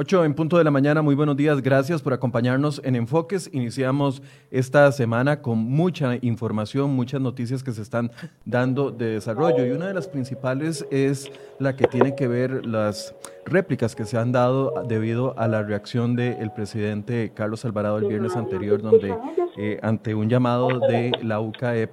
8 en punto de la mañana, muy buenos días, gracias por acompañarnos en Enfoques. Iniciamos esta semana con mucha información, muchas noticias que se están dando de desarrollo y una de las principales es la que tiene que ver las réplicas que se han dado debido a la reacción del presidente Carlos Alvarado el viernes anterior, donde eh, ante un llamado de la UCAEP,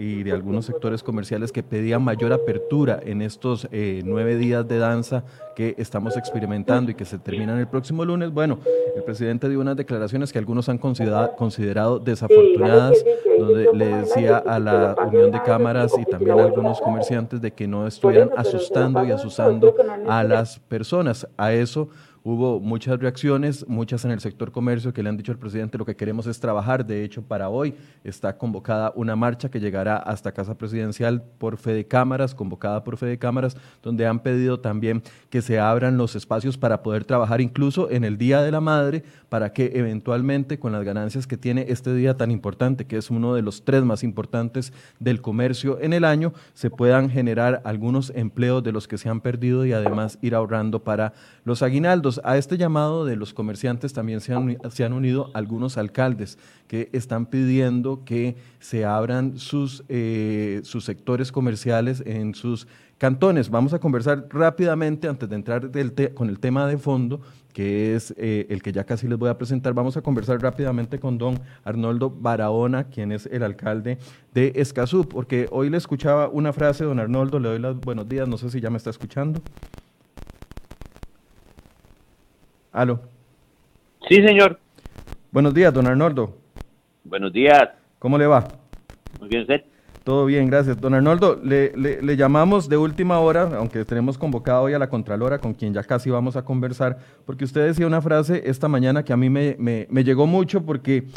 y de algunos sectores comerciales que pedían mayor apertura en estos eh, nueve días de danza que estamos experimentando y que se terminan el próximo lunes. Bueno, el presidente dio unas declaraciones que algunos han considerado, considerado desafortunadas, donde le decía a la Unión de Cámaras y también a algunos comerciantes de que no estuvieran asustando y asusando a las personas. A eso Hubo muchas reacciones, muchas en el sector comercio que le han dicho al presidente lo que queremos es trabajar. De hecho, para hoy está convocada una marcha que llegará hasta Casa Presidencial por Fede Cámaras, convocada por Fede Cámaras, donde han pedido también que se abran los espacios para poder trabajar incluso en el Día de la Madre, para que eventualmente con las ganancias que tiene este día tan importante, que es uno de los tres más importantes del comercio en el año, se puedan generar algunos empleos de los que se han perdido y además ir ahorrando para los aguinaldos a este llamado de los comerciantes también se han, unido algunos alcaldes que están pidiendo que se abran sus, eh, sus sectores comerciales en sus cantones. Vamos a conversar rápidamente antes de entrar con el tema de fondo, que es eh, el que ya casi les voy a presentar. Vamos a conversar rápidamente con don Arnoldo Barahona, quien es el alcalde de Escazú, porque hoy le escuchaba una frase, don Arnoldo, le doy los buenos días, no sé si ya me está escuchando. Aló. Sí, señor. Buenos días, don Arnoldo. Buenos días. ¿Cómo le va? Muy bien, usted. Todo bien, gracias. Don Arnoldo, le, le, llamamos de última hora, aunque tenemos convocado hoy a la Contralora, con quien ya casi vamos a conversar, porque usted decía una frase esta mañana que a mí me, me, me llegó mucho porque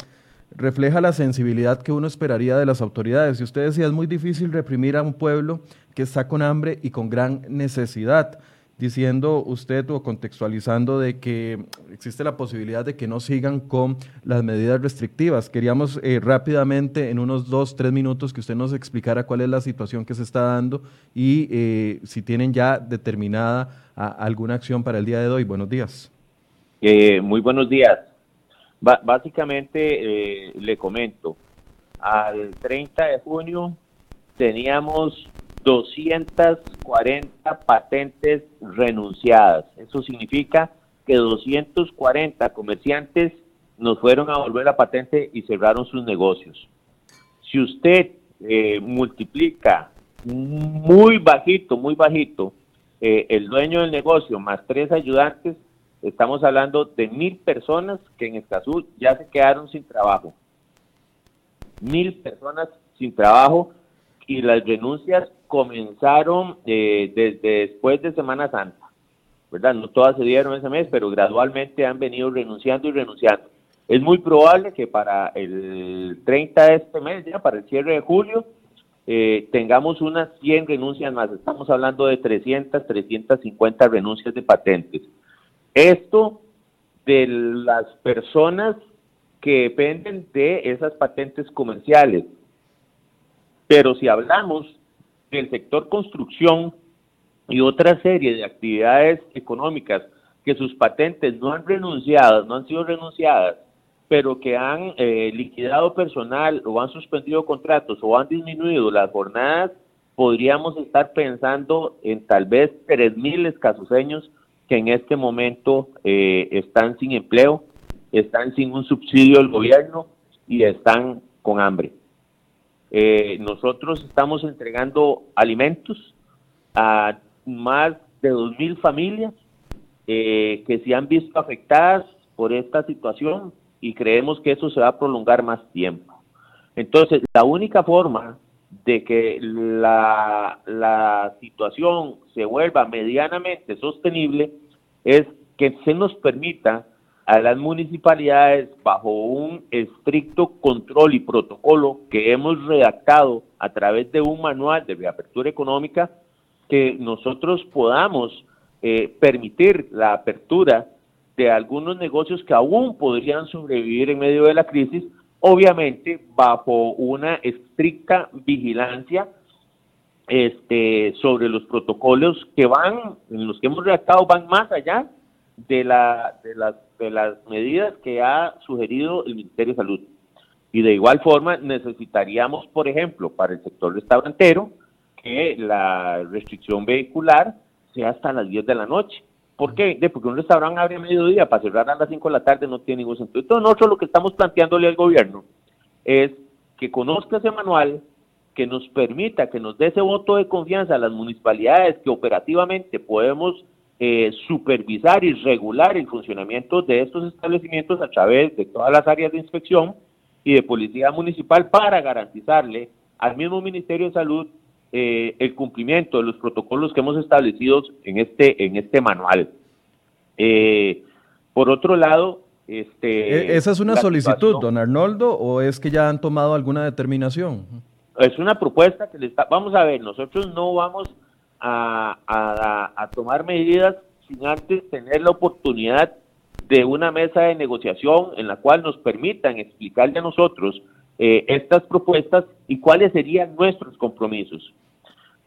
refleja la sensibilidad que uno esperaría de las autoridades. Y usted decía, es muy difícil reprimir a un pueblo que está con hambre y con gran necesidad diciendo usted o contextualizando de que existe la posibilidad de que no sigan con las medidas restrictivas. Queríamos eh, rápidamente, en unos dos, tres minutos, que usted nos explicara cuál es la situación que se está dando y eh, si tienen ya determinada alguna acción para el día de hoy. Buenos días. Eh, muy buenos días. básicamente, le comento, al 30 de junio teníamos 240 patentes renunciadas. Eso significa que 240 comerciantes nos fueron a volver la patente y cerraron sus negocios. Si usted eh, multiplica muy bajito, muy bajito, eh, el dueño del negocio más tres ayudantes, estamos hablando de mil personas que en Escazú ya se quedaron sin trabajo. Mil personas sin trabajo y las renuncias comenzaron eh, desde después de Semana Santa, ¿verdad? No todas se dieron ese mes, pero gradualmente han venido renunciando y renunciando. Es muy probable que para el 30 de este mes, ya para el cierre de julio, eh, tengamos unas 100 renuncias más. Estamos hablando de 300, 350 renuncias de patentes. Esto de las personas que dependen de esas patentes comerciales. Pero si hablamos del sector construcción y otra serie de actividades económicas que sus patentes no han renunciado, no han sido renunciadas, pero que han eh, liquidado personal o han suspendido contratos o han disminuido las jornadas, podríamos estar pensando en tal vez 3.000 escasuseños que en este momento eh, están sin empleo, están sin un subsidio del gobierno y están con hambre. Eh, nosotros estamos entregando alimentos a más de 2.000 familias eh, que se han visto afectadas por esta situación y creemos que eso se va a prolongar más tiempo. Entonces, la única forma de que la, la situación se vuelva medianamente sostenible es que se nos permita a las municipalidades bajo un estricto control y protocolo que hemos redactado a través de un manual de reapertura económica que nosotros podamos eh, permitir la apertura de algunos negocios que aún podrían sobrevivir en medio de la crisis, obviamente bajo una estricta vigilancia este, sobre los protocolos que van, en los que hemos redactado, van más allá de, la, de, las, de las medidas que ha sugerido el Ministerio de Salud. Y de igual forma necesitaríamos, por ejemplo, para el sector restaurantero, que la restricción vehicular sea hasta las 10 de la noche. ¿Por qué? porque un restaurante abre a mediodía para cerrar a las 5 de la tarde no tiene ningún sentido. Entonces nosotros lo que estamos planteándole al gobierno es que conozca ese manual, que nos permita, que nos dé ese voto de confianza a las municipalidades que operativamente podemos eh, supervisar y regular el funcionamiento de estos establecimientos a través de todas las áreas de inspección y de policía municipal para garantizarle al mismo Ministerio de Salud eh, el cumplimiento de los protocolos que hemos establecido en este, en este manual. Eh, por otro lado, este, ¿E-, ¿esa es una solicitud, don Arnoldo, o es que ya han tomado alguna determinación? Es una propuesta que le está, vamos a ver, nosotros no vamos a, tomar medidas sin antes tener la oportunidad de una mesa de negociación en la cual nos permitan explicarle a nosotros eh, estas propuestas y cuáles serían nuestros compromisos.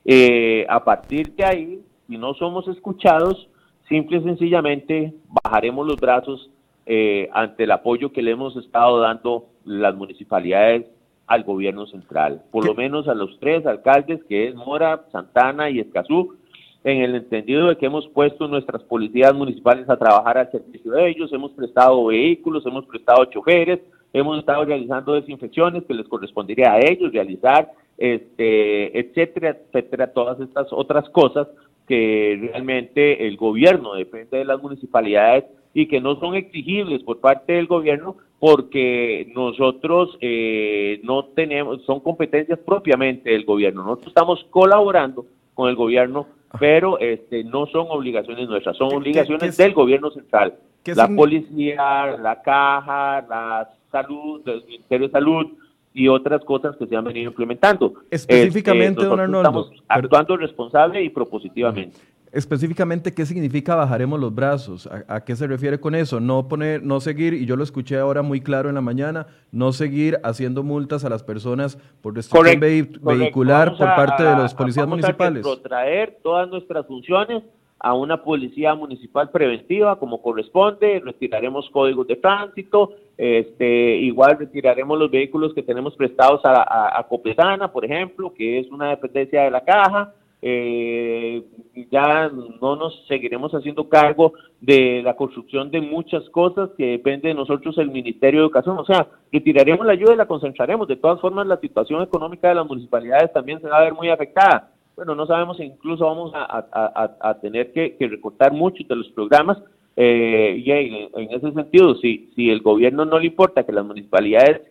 Eh, a partir de ahí, si no somos escuchados, simple y sencillamente bajaremos los brazos eh, ante el apoyo que le hemos estado dando las municipalidades al gobierno central, por lo menos a los tres alcaldes que es Mora, Santana y Escazú, en el entendido de que hemos puesto nuestras policías municipales a trabajar al servicio de ellos, hemos prestado vehículos, hemos prestado choferes, hemos estado realizando desinfecciones que les correspondería a ellos realizar, este, etcétera, etcétera, todas estas otras cosas que realmente el gobierno depende de las municipalidades y que no son exigibles por parte del gobierno porque nosotros eh, no tenemos, son competencias propiamente del gobierno. Nosotros estamos colaborando con el gobierno, pero este, no son obligaciones nuestras, son obligaciones del gobierno central. La policía, la caja, la salud, del Ministerio de Salud y otras cosas que se han venido implementando. Específicamente, este, don Arnoldo. Estamos actuando responsable y propositivamente. Específicamente, ¿qué significa bajaremos los brazos? ¿A, qué se refiere con eso? No poner, no seguir, y yo lo escuché ahora muy claro en la mañana, no seguir haciendo multas a las personas por restricción vehicular por parte de los policías municipales. A traer todas nuestras funciones a una policía municipal preventiva como corresponde, retiraremos códigos de tránsito, este, igual retiraremos los vehículos que tenemos prestados a, a, Copetana, por ejemplo, que es una dependencia de la caja, eh, ya no nos seguiremos haciendo cargo de la construcción de muchas cosas que depende de nosotros el Ministerio de Educación, o sea, retiraremos la ayuda y la concentraremos, de todas formas la situación económica de las municipalidades también se va a ver muy afectada, bueno, no sabemos incluso vamos a, tener que, recortar muchos de los programas. Eh, y en, ese sentido, si, si el gobierno no le importa que las municipalidades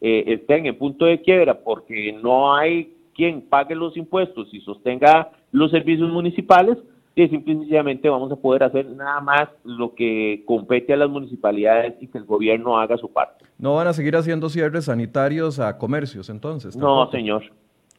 eh, estén en punto de quiebra porque no hay quien pague los impuestos y sostenga los servicios municipales, y sencillamente vamos a poder hacer nada más lo que compete a las municipalidades y que el gobierno haga su parte. ¿No van a seguir haciendo cierres sanitarios a comercios entonces? No, señor.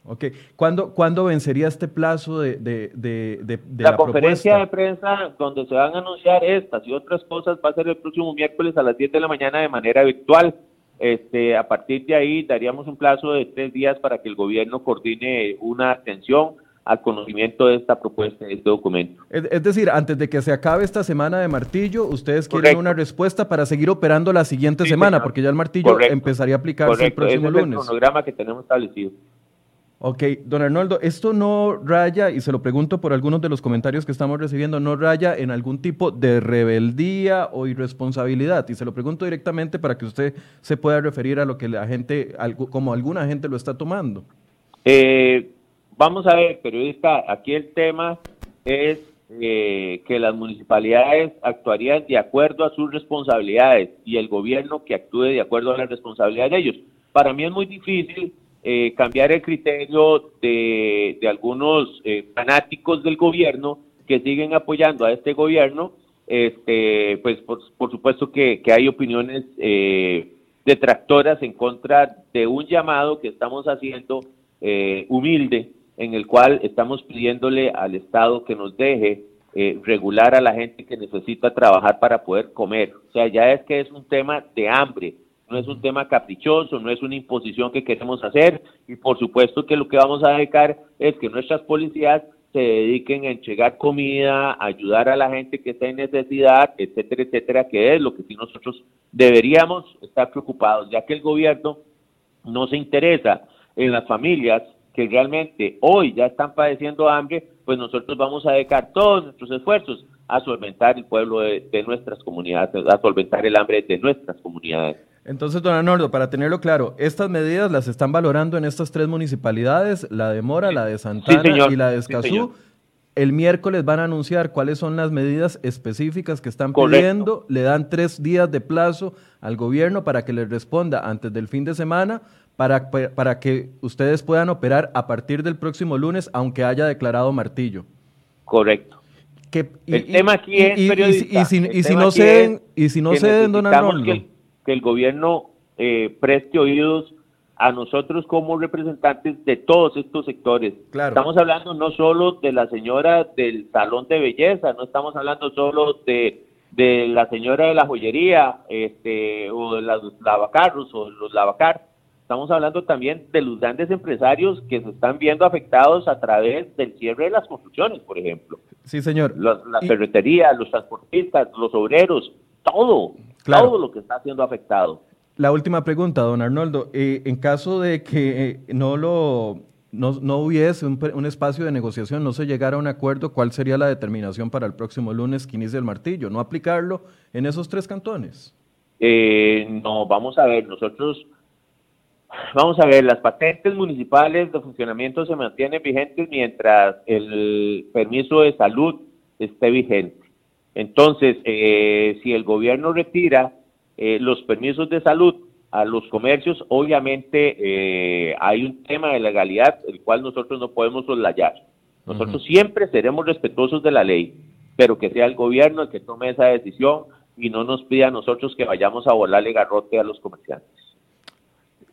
Ok. ¿Cuándo, ¿Cuándo vencería este plazo de, de, de, la, conferencia de prensa donde se van a anunciar estas y otras cosas va a ser el próximo miércoles a las 10 de la mañana de manera virtual. Este, a partir de ahí daríamos un plazo de tres días para que el gobierno coordine una atención al conocimiento de esta propuesta, de este documento. Es, decir, antes de que se acabe esta semana de martillo, ustedes quieren una respuesta para seguir operando la siguiente semana, porque ya el martillo empezaría a aplicarse el próximo lunes. Es el cronograma que tenemos establecido. Ok, don Arnoldo, esto no raya, y se lo pregunto por algunos de los comentarios que estamos recibiendo, no raya en algún tipo de rebeldía o irresponsabilidad. Y se lo pregunto directamente para que usted se pueda referir a lo que la gente, como alguna gente lo está tomando. Eh, vamos a ver, periodista, aquí el tema es eh, que las municipalidades actuarían de acuerdo a sus responsabilidades y el gobierno que actúe de acuerdo a las responsabilidades de ellos. Para mí es muy difícil eh, cambiar el criterio de, algunos eh, fanáticos del gobierno que siguen apoyando a este gobierno, este, pues por, supuesto que, hay opiniones eh, detractoras en contra de un llamado que estamos haciendo humilde, en el cual estamos pidiéndole al Estado que nos deje regular a la gente que necesita trabajar para poder comer. O sea, ya es que es un tema de hambre, no es un tema caprichoso, no es una imposición que queremos hacer y por supuesto que lo que vamos a dedicar es que nuestras policías se dediquen a entregar comida, ayudar a la gente que está en necesidad, etcétera, etcétera, que es lo que sí nosotros deberíamos estar preocupados, ya que el gobierno no se interesa en las familias que realmente hoy ya están padeciendo hambre, pues nosotros vamos a dedicar todos nuestros esfuerzos a solventar el pueblo de, nuestras comunidades, a solventar el hambre de nuestras comunidades. Entonces, don Arnoldo, para tenerlo claro, estas medidas las están valorando en estas tres municipalidades, la de Mora, la de Santana y la de Escazú. el miércoles van a anunciar cuáles son las medidas específicas que están pidiendo. Le dan tres días de plazo al gobierno para que les responda antes del fin de semana para, para que ustedes puedan operar a partir del próximo lunes, aunque haya declarado martillo. Correcto. el tema aquí es y, si, no ceden, y si no ceden, don Arnoldo que el gobierno eh, preste oídos a nosotros como representantes de todos estos sectores. Estamos hablando no solo de la señora del salón de belleza, no estamos hablando solo de, de la señora de la joyería este, o de los lavacarros o los lavacar. Estamos hablando también de los grandes empresarios que se están viendo afectados a través del cierre de las construcciones, por ejemplo. Sí, señor. la ferretería, los transportistas, los obreros, todo. Todo lo que está siendo afectado. La última pregunta, don Arnoldo. Eh, en caso de que eh, no lo no, hubiese un, espacio de negociación, no se llegara a un acuerdo, ¿cuál sería la determinación para el próximo lunes que inicie el martillo? ¿No aplicarlo en esos tres cantones? Eh, no, vamos a ver, nosotros, vamos a ver, las patentes municipales de funcionamiento se mantienen vigentes mientras el permiso de salud esté vigente. Entonces, eh, si el gobierno retira eh, los permisos de salud a los comercios, obviamente eh, hay un tema de legalidad el cual nosotros no podemos soslayar. Nosotros siempre seremos respetuosos de la ley, pero que sea el gobierno el que tome esa decisión y no nos pida a nosotros que vayamos a volarle garrote a los comerciantes.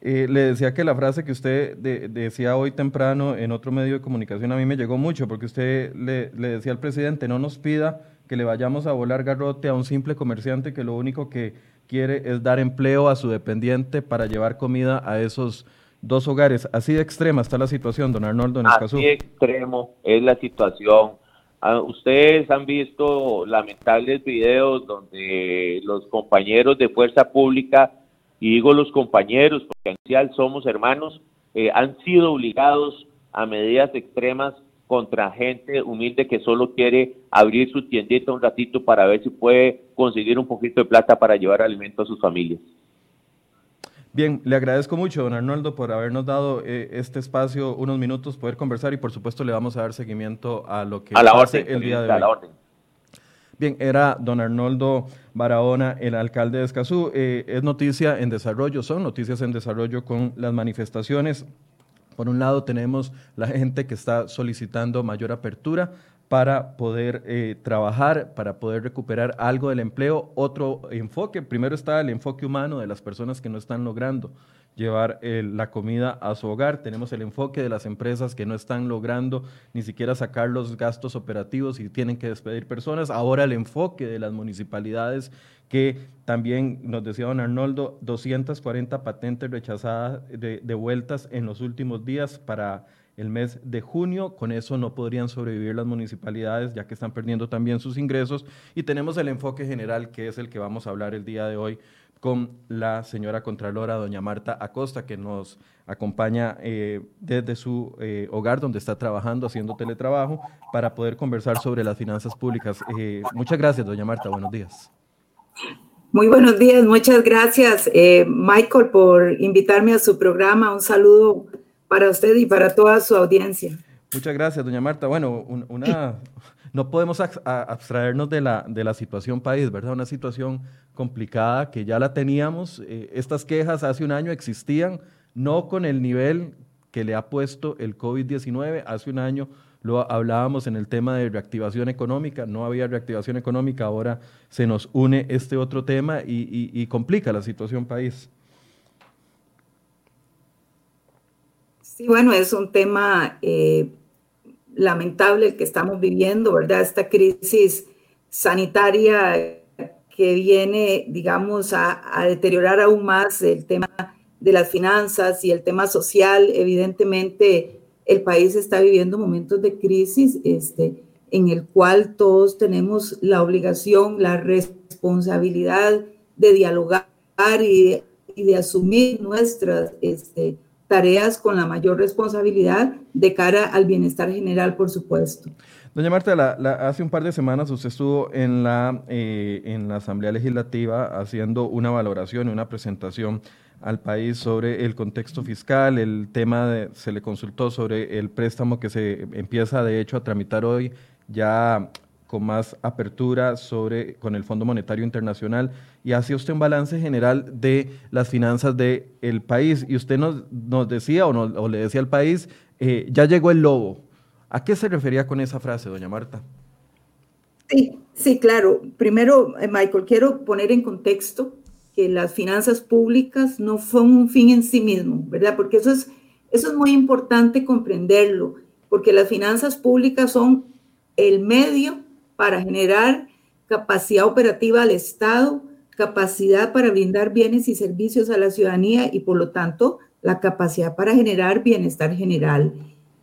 le decía que la frase que usted decía hoy temprano en otro medio de comunicación a mí me llegó mucho, porque usted le, le decía al presidente, no nos pida que le vayamos a volar garrote a un simple comerciante que lo único que quiere es dar empleo a su dependiente para llevar comida a esos dos hogares. Así de extrema está la situación, don Arnoldo, en Así de extremo es la situación. Ah, ustedes han visto lamentables videos donde los compañeros de fuerza pública, y digo los compañeros, porque en somos hermanos, eh, han sido obligados a medidas extremas contra gente humilde que solo quiere abrir su tiendita un ratito para ver si puede conseguir un poquito de plata para llevar alimento a sus familias. Bien, le agradezco mucho, don Arnoldo, por habernos dado eh, este espacio, unos minutos, poder conversar y por supuesto le vamos a dar seguimiento a lo que a la orden, el día de hoy. A la orden. Bien, era don Arnoldo Barahona, el alcalde de Escazú. Eh, es noticia en desarrollo, son noticias en desarrollo con las manifestaciones por un lado tenemos la gente que está solicitando mayor apertura para poder eh, trabajar, para poder recuperar algo del empleo. Otro enfoque, primero está el enfoque humano de las personas que no están logrando llevar eh, la comida a su hogar. Tenemos el enfoque de las empresas que no están logrando ni siquiera sacar los gastos operativos y tienen que despedir personas. Ahora el enfoque de las municipalidades que también nos decía don Arnoldo, 240 patentes rechazadas, de, devueltas en los últimos días para el mes de junio. Con eso no podrían sobrevivir las municipalidades, ya que están perdiendo también sus ingresos. Y tenemos el enfoque general, que es el que vamos a hablar el día de hoy con la señora Contralora, doña Marta Acosta, que nos acompaña eh, desde su eh, hogar donde está trabajando, haciendo teletrabajo, para poder conversar sobre las finanzas públicas. Eh, muchas gracias, doña Marta. Buenos días. Muy buenos días, muchas gracias, Michael, por invitarme a su programa. Un saludo para usted y para toda su audiencia. Muchas gracias, doña Marta. Bueno, una, no podemos abstraernos de la, de la situación país, ¿verdad? Una situación complicada que ya la teníamos. Eh, estas quejas hace un año existían, no con el nivel que le ha puesto el COVID-19. Hace un año lo hablábamos en el tema de reactivación económica, no había reactivación económica, ahora se nos une este otro tema y, complica la situación país. Sí, bueno, es un tema eh, lamentable que estamos viviendo, ¿verdad? Esta crisis sanitaria que viene, digamos, a, deteriorar aún más el tema de las finanzas y el tema social, evidentemente el país está viviendo momentos de crisis este, en el cual todos tenemos la obligación, la responsabilidad de dialogar y de, asumir nuestras este, tareas con la mayor responsabilidad de cara al bienestar general, por supuesto. Doña Marta, hace un par de semanas usted estuvo en la, eh, en la Asamblea Legislativa haciendo una valoración y una presentación al país sobre el contexto fiscal, el tema de, se le consultó sobre el préstamo que se empieza de hecho a tramitar hoy ya con más apertura sobre con el Fondo Monetario Internacional y hace usted un balance general de las finanzas del el país y usted nos, nos decía o, o, le decía al país eh, ya llegó el lobo ¿A qué se refería con esa frase, doña Marta? Sí, sí, claro. Primero, eh, Michael, quiero poner en contexto que las finanzas públicas no son un fin en sí mismo, ¿verdad? Porque eso es, eso es muy importante comprenderlo, porque las finanzas públicas son el medio para generar capacidad operativa al Estado, capacidad para brindar bienes y servicios a la ciudadanía y por lo tanto la capacidad para generar bienestar general.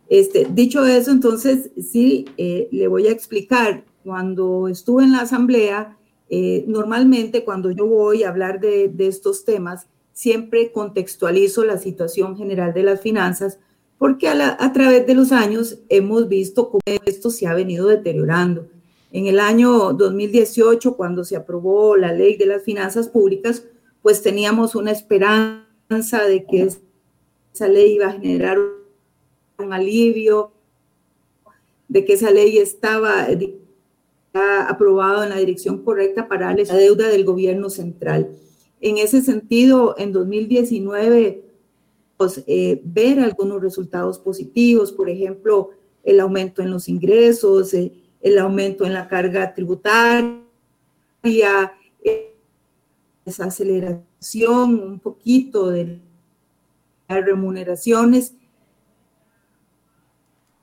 Este, dicho eso, entonces sí, eh, le voy a explicar. Cuando estuve en la asamblea, eh, normalmente cuando yo voy a hablar de, estos temas, siempre contextualizo la situación general de las finanzas, porque a, a, través de los años hemos visto cómo esto se ha venido deteriorando. En el año 2018, cuando se aprobó la ley de las finanzas públicas, pues teníamos una esperanza de que esa ley iba a generar un alivio, de que esa ley estaba aprobada en la dirección correcta para la deuda del gobierno central. En ese sentido, en 2019, pues, eh, ver algunos resultados positivos, por ejemplo, el aumento en los ingresos, eh, el aumento en la carga tributaria, esa aceleración un poquito de las remuneraciones.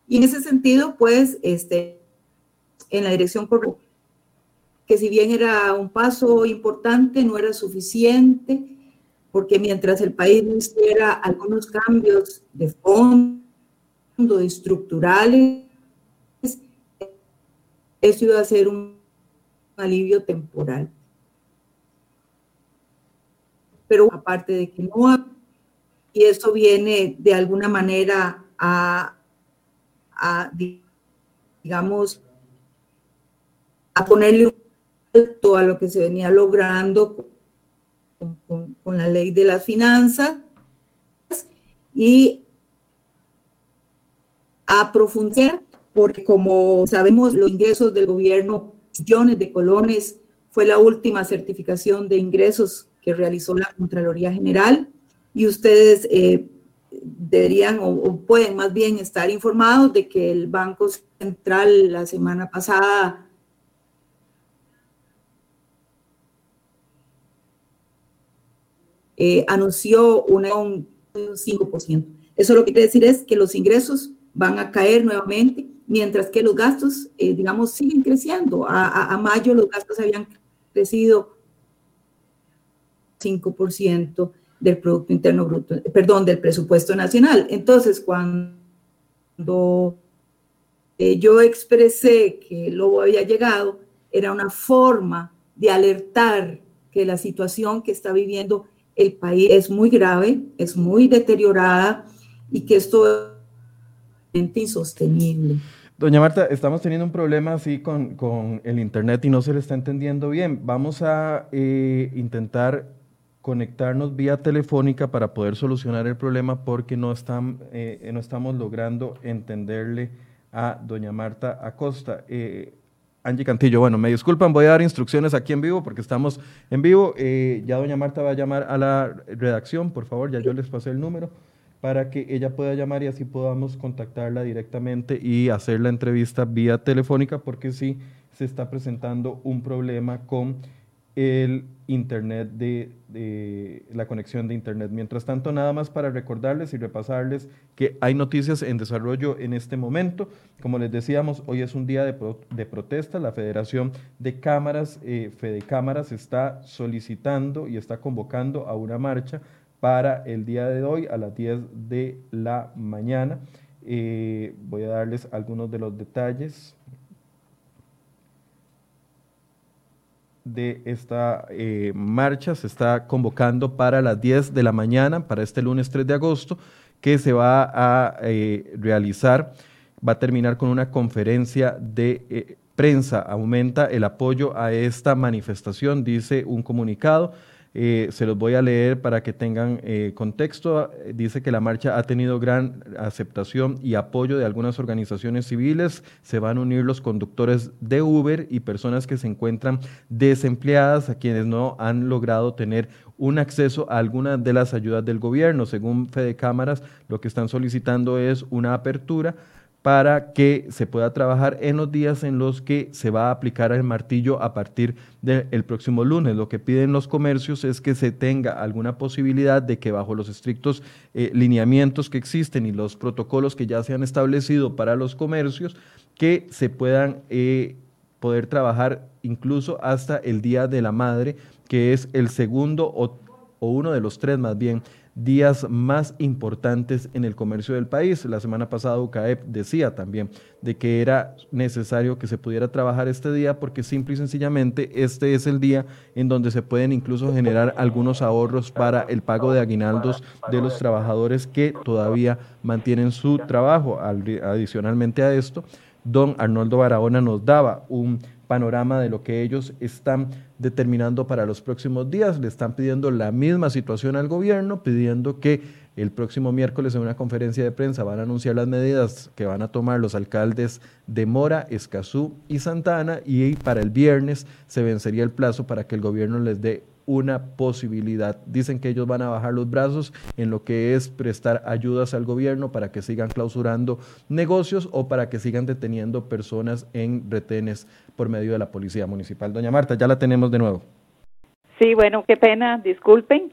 Y en ese sentido, pues, este, en la dirección que si bien era un paso importante, no era suficiente, porque mientras el país no hiciera algunos cambios de fondo, estructurales, eso iba a ser un alivio temporal. Pero aparte de que no, y eso viene de alguna manera a a, digamos, a ponerle un alto a lo que se venía logrando con, con, la ley de las finanzas y a profundizar, porque como sabemos, los ingresos del gobierno, millones de colones, fue la última certificación de ingresos que realizó la Contraloría General y ustedes eh, deberían o, pueden más bien estar informados de que el Banco Central la semana pasada eh, anunció un 5%. Eso lo que quiere decir es que los ingresos van a caer nuevamente, mientras que los gastos, eh, digamos, siguen creciendo. A, mayo los gastos habían crecido 5% del Producto Interno Bruto, perdón, del presupuesto nacional. Entonces, cuando eh, yo expresé que el lobo había llegado, era una forma de alertar que la situación que está viviendo el país es muy grave, es muy deteriorada y que esto es insostenible. Doña Marta, estamos teniendo un problema así con, con, el Internet y no se le está entendiendo bien. Vamos a eh, intentar conectarnos vía telefónica para poder solucionar el problema porque no, están, eh, no estamos logrando entenderle a doña Marta Acosta. Eh, Angie Cantillo, bueno, me disculpan, voy a dar instrucciones aquí en vivo porque estamos en vivo. Eh, ya doña Marta va a llamar a la redacción, por favor, ya yo les pasé el número para que ella pueda llamar y así podamos contactarla directamente y hacer la entrevista vía telefónica porque sí se está presentando un problema con el Internet de, la conexión de Internet. Mientras tanto, nada más para recordarles y repasarles que hay noticias en desarrollo en este momento. Como les decíamos, hoy es un día de, protesta. La Federación de Cámaras, eh, Fede Cámaras, está solicitando y está convocando a una marcha para el día de hoy a las 10 de la mañana. Eh, voy a darles algunos de los detalles de esta eh, marcha. Se está convocando para las 10 de la mañana, para este lunes 3 de agosto, que se va a eh, realizar. Va a terminar con una conferencia de prensa. Aumenta el apoyo a esta manifestación, dice un comunicado. Eh, se los voy a leer para que tengan eh, contexto. Dice que la marcha ha tenido gran aceptación y apoyo de algunas organizaciones civiles. Se van a unir los conductores de Uber y personas que se encuentran desempleadas, a quienes no han logrado tener un acceso a algunas de las ayudas del gobierno. Según Fede Cámaras, lo que están solicitando es una apertura para que se pueda trabajar en los días en los que se va a aplicar el martillo a partir del próximo lunes. Lo que piden los comercios es que se tenga alguna posibilidad de que bajo los estrictos eh, lineamientos que existen y los protocolos que ya se han establecido para los comercios, que se puedan eh, poder trabajar incluso hasta el Día de la Madre, que es el segundo o uno de los tres más bien días más importantes en el comercio del país. La semana pasada UCAEP decía también de que era necesario que se pudiera trabajar este día porque simple y sencillamente este es el día en donde se pueden incluso generar algunos ahorros para el pago de aguinaldos de los trabajadores que todavía mantienen su trabajo. Adicionalmente a esto, don Arnoldo Barahona nos daba un panorama de lo que ellos están determinando para los próximos días. Le están pidiendo la misma situación al gobierno, pidiendo que el próximo miércoles en una conferencia de prensa van a anunciar las medidas que van a tomar los alcaldes de Mora, Escazú y Santana y para el viernes se vencería el plazo para que el gobierno les dé una posibilidad. Dicen que ellos van a bajar los brazos en lo que es prestar ayudas al gobierno para que sigan clausurando negocios o para que sigan deteniendo personas en retenes por medio de la policía municipal. Doña Marta, ya la tenemos de nuevo. Sí, bueno, qué pena, disculpen.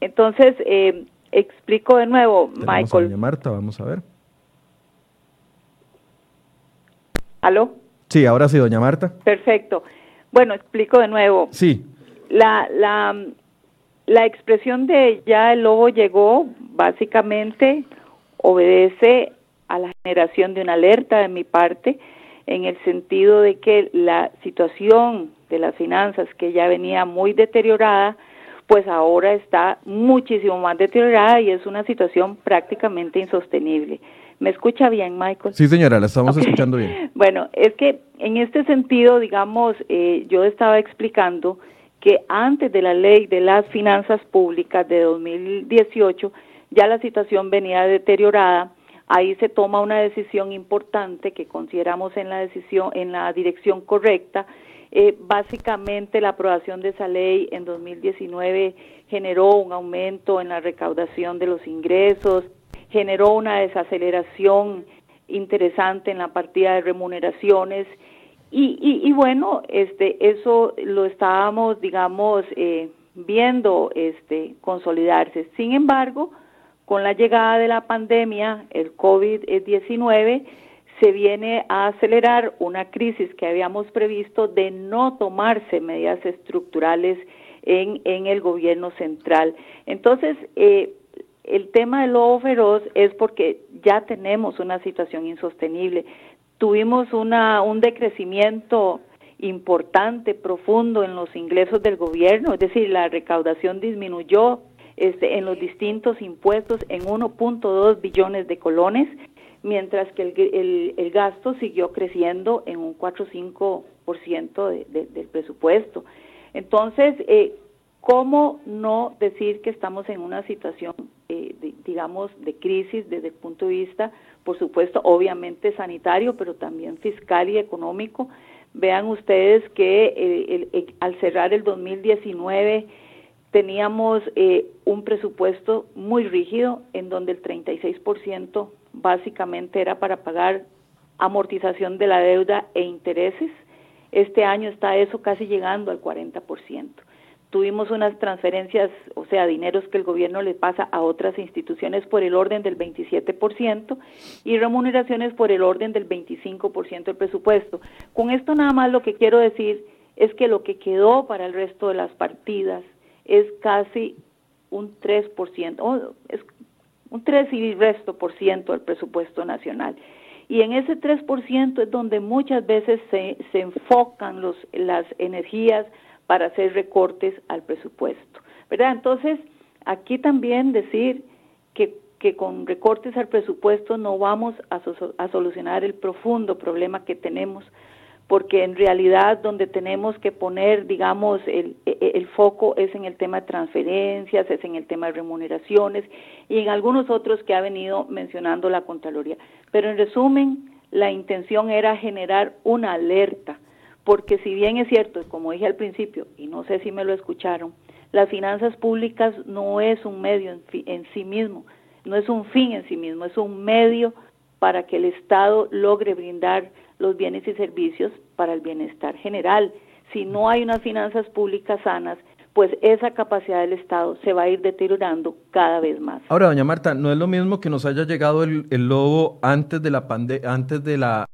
Entonces, eh, explico de nuevo, Michael. doña Marta, vamos a ver. ¿Aló? Sí, ahora sí, doña Marta. Perfecto. Bueno, explico de nuevo. Sí. La, la, la expresión de ya el lobo llegó básicamente obedece a la generación de una alerta de mi parte en el sentido de que la situación de las finanzas que ya venía muy deteriorada, pues ahora está muchísimo más deteriorada y es una situación prácticamente insostenible. ¿Me escucha bien, Michael? Sí, señora, la estamos escuchando bien. Bueno, es que en este sentido, digamos, eh, yo estaba explicando que antes de la ley de las finanzas públicas de 2018, ya la situación venía deteriorada. Ahí se toma una decisión importante que consideramos en la decisión, en la dirección correcta. Eh, básicamente, la aprobación de esa ley en 2019 generó un aumento en la recaudación de los ingresos, generó una desaceleración interesante en la partida de remuneraciones y, y, bueno, este, eso lo estábamos, digamos, eh, viendo este, consolidarse. Sin embargo, con la llegada de la pandemia, el COVID-19, se viene a acelerar una crisis que habíamos previsto de no tomarse medidas estructurales en, en el gobierno central. Entonces, eh, el tema del lobo feroz es porque ya tenemos una situación insostenible. Tuvimos una, un decrecimiento importante, profundo en los ingresos del gobierno, es decir, la recaudación disminuyó este, en los distintos impuestos en 1.2 billones de colones, mientras que el, el, gasto siguió creciendo en un 4-5% de, de, del presupuesto. Entonces, eh, ¿cómo no decir que estamos en una situación eh, digamos, de crisis desde el punto de vista, por supuesto, obviamente sanitario, pero también fiscal y económico. Vean ustedes que eh, al cerrar el 2019 teníamos eh, un presupuesto muy rígido en donde el 36% básicamente era para pagar amortización de la deuda e intereses. Este año está eso casi llegando al 40% tuvimos unas transferencias, o sea, dineros que el gobierno le pasa a otras instituciones por el orden del 27% y remuneraciones por el orden del 25% del presupuesto. Con esto nada más lo que quiero decir es que lo que quedó para el resto de las partidas es casi un 3%, es un 3 y resto por ciento del presupuesto nacional. Y en ese 3% es donde muchas veces se, se enfocan los, las energías para hacer recortes al presupuesto, ¿verdad? Entonces, aquí también decir que, que con recortes al presupuesto no vamos a, a solucionar el profundo problema que tenemos porque en realidad donde tenemos que poner, digamos, el, e, e, el, foco es en el tema de transferencias, es en el tema de remuneraciones y en algunos otros que ha venido mencionando la Contraloría. Pero en resumen, la intención era generar una alerta, porque si bien es cierto, como dije al principio, y no sé si me lo escucharon, las finanzas públicas no es un medio en, en sí mismo, no es un fin en sí mismo, es un medio para que el Estado logre brindar los bienes y servicios para el bienestar general. Si no hay unas finanzas públicas sanas, pues esa capacidad del Estado se va a ir deteriorando cada vez más. Ahora, doña Marta, no es lo mismo que nos haya llegado el, lobo antes de la antes de la,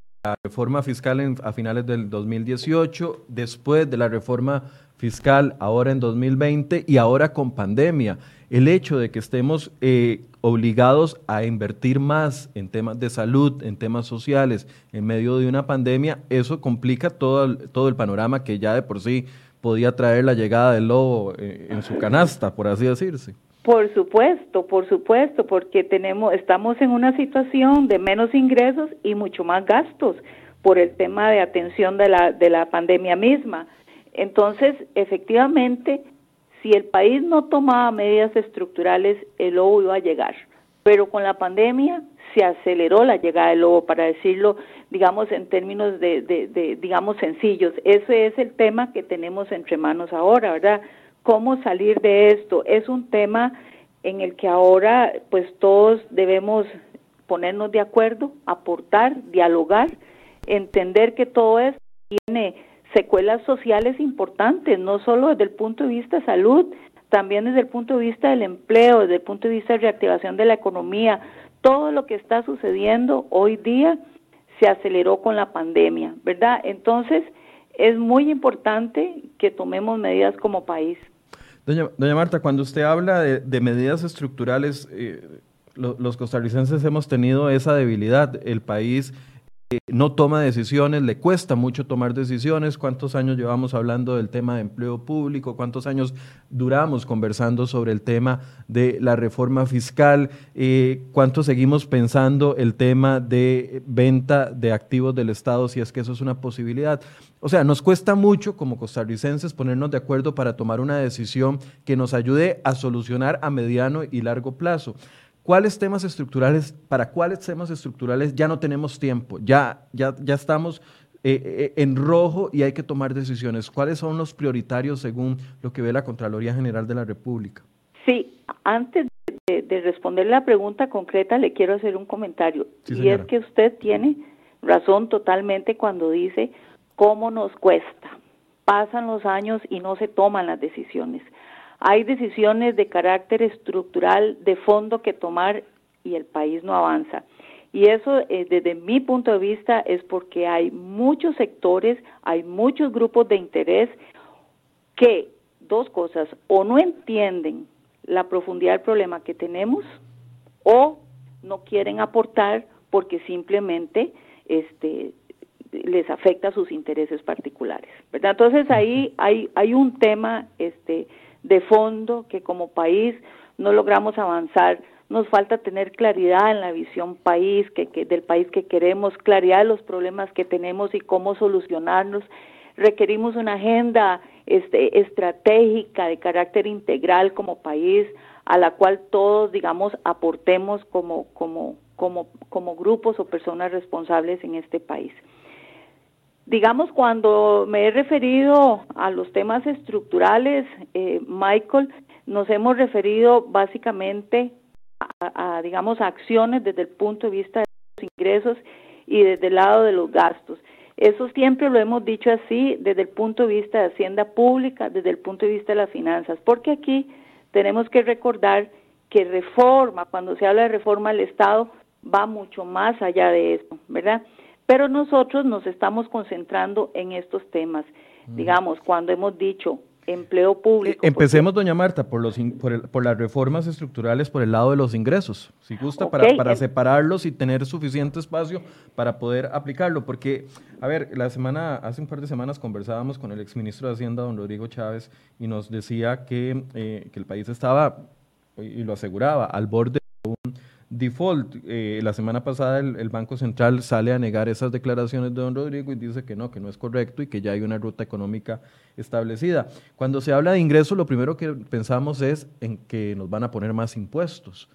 reforma fiscal a finales del 2018, después de la reforma fiscal ahora en 2020 y ahora con pandemia. El hecho de que estemos eh, obligados a invertir más en temas de salud, en temas sociales, en medio de una pandemia, eso complica todo el, todo el panorama que ya de por sí podía traer la llegada del lobo eh, en su canasta, por así decirse. Por supuesto, por supuesto, porque tenemos, estamos en una situación de menos ingresos y mucho más gastos por el tema de atención de la, de la pandemia misma. Entonces, efectivamente, si el país no tomaba medidas estructurales, el lobo iba a llegar. Pero con la pandemia se aceleró la llegada del lobo, para decirlo, digamos, en términos de, digamos, sencillos. Ese es el tema que tenemos entre manos ahora, ¿verdad? ¿Cómo salir de esto? Es un tema en el que ahora, pues, todos debemos ponernos de acuerdo, aportar, dialogar, entender que todo esto tiene secuelas sociales importantes, no solo desde el punto de vista de salud, también desde el punto de vista del empleo, desde el punto de vista de reactivación de la economía. Todo lo que está sucediendo hoy día se aceleró con la pandemia, ¿verdad? Entonces, es muy importante que tomemos medidas como país. Doña, doña Marta, cuando usted habla de, medidas estructurales, eh, los costarricenses hemos tenido esa debilidad. El país no toma decisiones, le cuesta mucho tomar decisiones. ¿Cuántos años llevamos hablando del tema de empleo público? ¿Cuántos años duramos conversando sobre el tema de la reforma fiscal? Eh, ¿Cuánto seguimos pensando el tema de venta de activos del Estado, si es que eso es una posibilidad? O sea, nos cuesta mucho como costarricenses ponernos de acuerdo para tomar una decisión que nos ayude a solucionar a mediano y largo plazo. ¿Cuáles temas estructurales, para cuáles temas estructurales ya no tenemos tiempo? Ya, ya, ya estamos eh, eh, en rojo y hay que tomar decisiones. ¿Cuáles son los prioritarios según lo que ve la Contraloría General de la República? Sí, antes de, de responder la pregunta concreta, le quiero hacer un comentario. y es que usted tiene razón totalmente cuando dice cómo nos cuesta. Pasan los años y no se toman las decisiones. Hay decisiones de carácter estructural de fondo que tomar y el país no avanza. Y eso, eh, desde mi punto de vista, es porque hay muchos sectores, hay muchos grupos de interés que, dos cosas, o no entienden la profundidad del problema que tenemos o no quieren aportar porque simplemente este, les afecta sus intereses particulares. ¿verdad? Entonces ahí hay, hay un tema este, de fondo que como país no logramos avanzar. Nos falta tener claridad en la visión país, que, del país que queremos, claridad de los problemas que tenemos y cómo solucionarlos. Requerimos una agenda este, estratégica de carácter integral como país, a la cual todos, digamos, aportemos como, como, como, como grupos o personas responsables en este país. Digamos, cuando me he referido a los temas estructurales, eh, Michael, nos hemos referido básicamente a, digamos, acciones desde el punto de vista de los ingresos y desde el lado de los gastos. Eso siempre lo hemos dicho así desde el punto de vista de Hacienda Pública, desde el punto de vista de las finanzas, porque aquí tenemos que recordar que reforma, cuando se habla de reforma al Estado, va mucho más allá de eso, ¿verdad? Pero nosotros nos estamos concentrando en estos temas. Mm. Digamos, cuando hemos dicho empleo público. empecemos, doña Marta, por, los por, las reformas estructurales por el lado de los ingresos, si gusta, para, para separarlos y tener suficiente espacio para poder aplicarlo. Porque, a ver, la semana, hace un par de semanas conversábamos con el exministro de Hacienda, don Rodrigo Chávez, y nos decía que, eh, que el país estaba, y lo aseguraba, al borde de un default. Eh, la semana pasada el, Banco Central sale a negar esas declaraciones de don Rodrigo y dice que no, que no es correcto y que ya hay una ruta económica establecida. Cuando se habla de ingresos, lo primero que pensamos es en que nos van a poner más impuestos.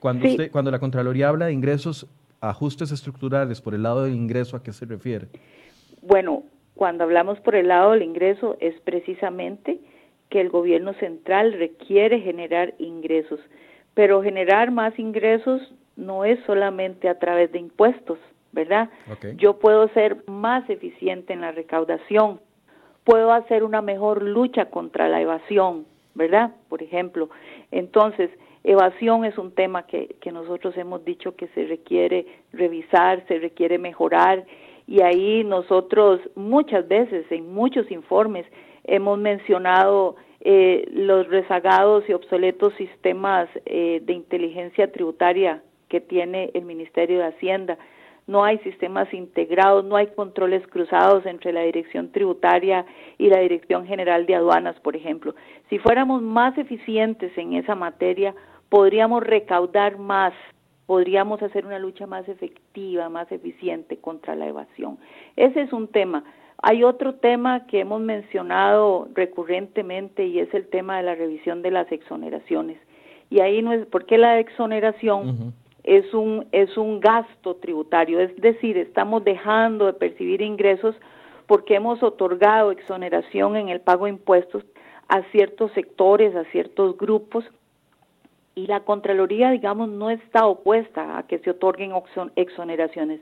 Cuando, usted, cuando la Contraloría habla de ingresos, ajustes estructurales por el lado del ingreso, ¿a qué se refiere? Bueno, cuando hablamos por el lado del ingreso es precisamente que el gobierno central requiere generar ingresos pero generar más ingresos no es solamente a través de impuestos, ¿verdad? Yo puedo ser más eficiente en la recaudación, puedo hacer una mejor lucha contra la evasión, ¿verdad? Por ejemplo, entonces, evasión es un tema que, que nosotros hemos dicho que se requiere revisar, se requiere mejorar, y ahí nosotros muchas veces, en muchos informes, hemos mencionado eh, los rezagados y obsoletos sistemas eh, de inteligencia tributaria que tiene el Ministerio de Hacienda. No hay sistemas integrados, no hay controles cruzados entre la Dirección Tributaria y la Dirección General de Aduanas, por ejemplo. Si fuéramos más eficientes en esa materia, podríamos recaudar más, podríamos hacer una lucha más efectiva, más eficiente contra la evasión. Ese es un tema. Hay otro tema que hemos mencionado recurrentemente y es el tema de la revisión de las exoneraciones. Y ahí no es, porque la exoneración es un es un gasto tributario, es decir, estamos dejando de percibir ingresos porque hemos otorgado exoneración en el pago de impuestos a ciertos sectores, a ciertos grupos y la Contraloría, digamos, no está opuesta a que se otorguen exoneraciones.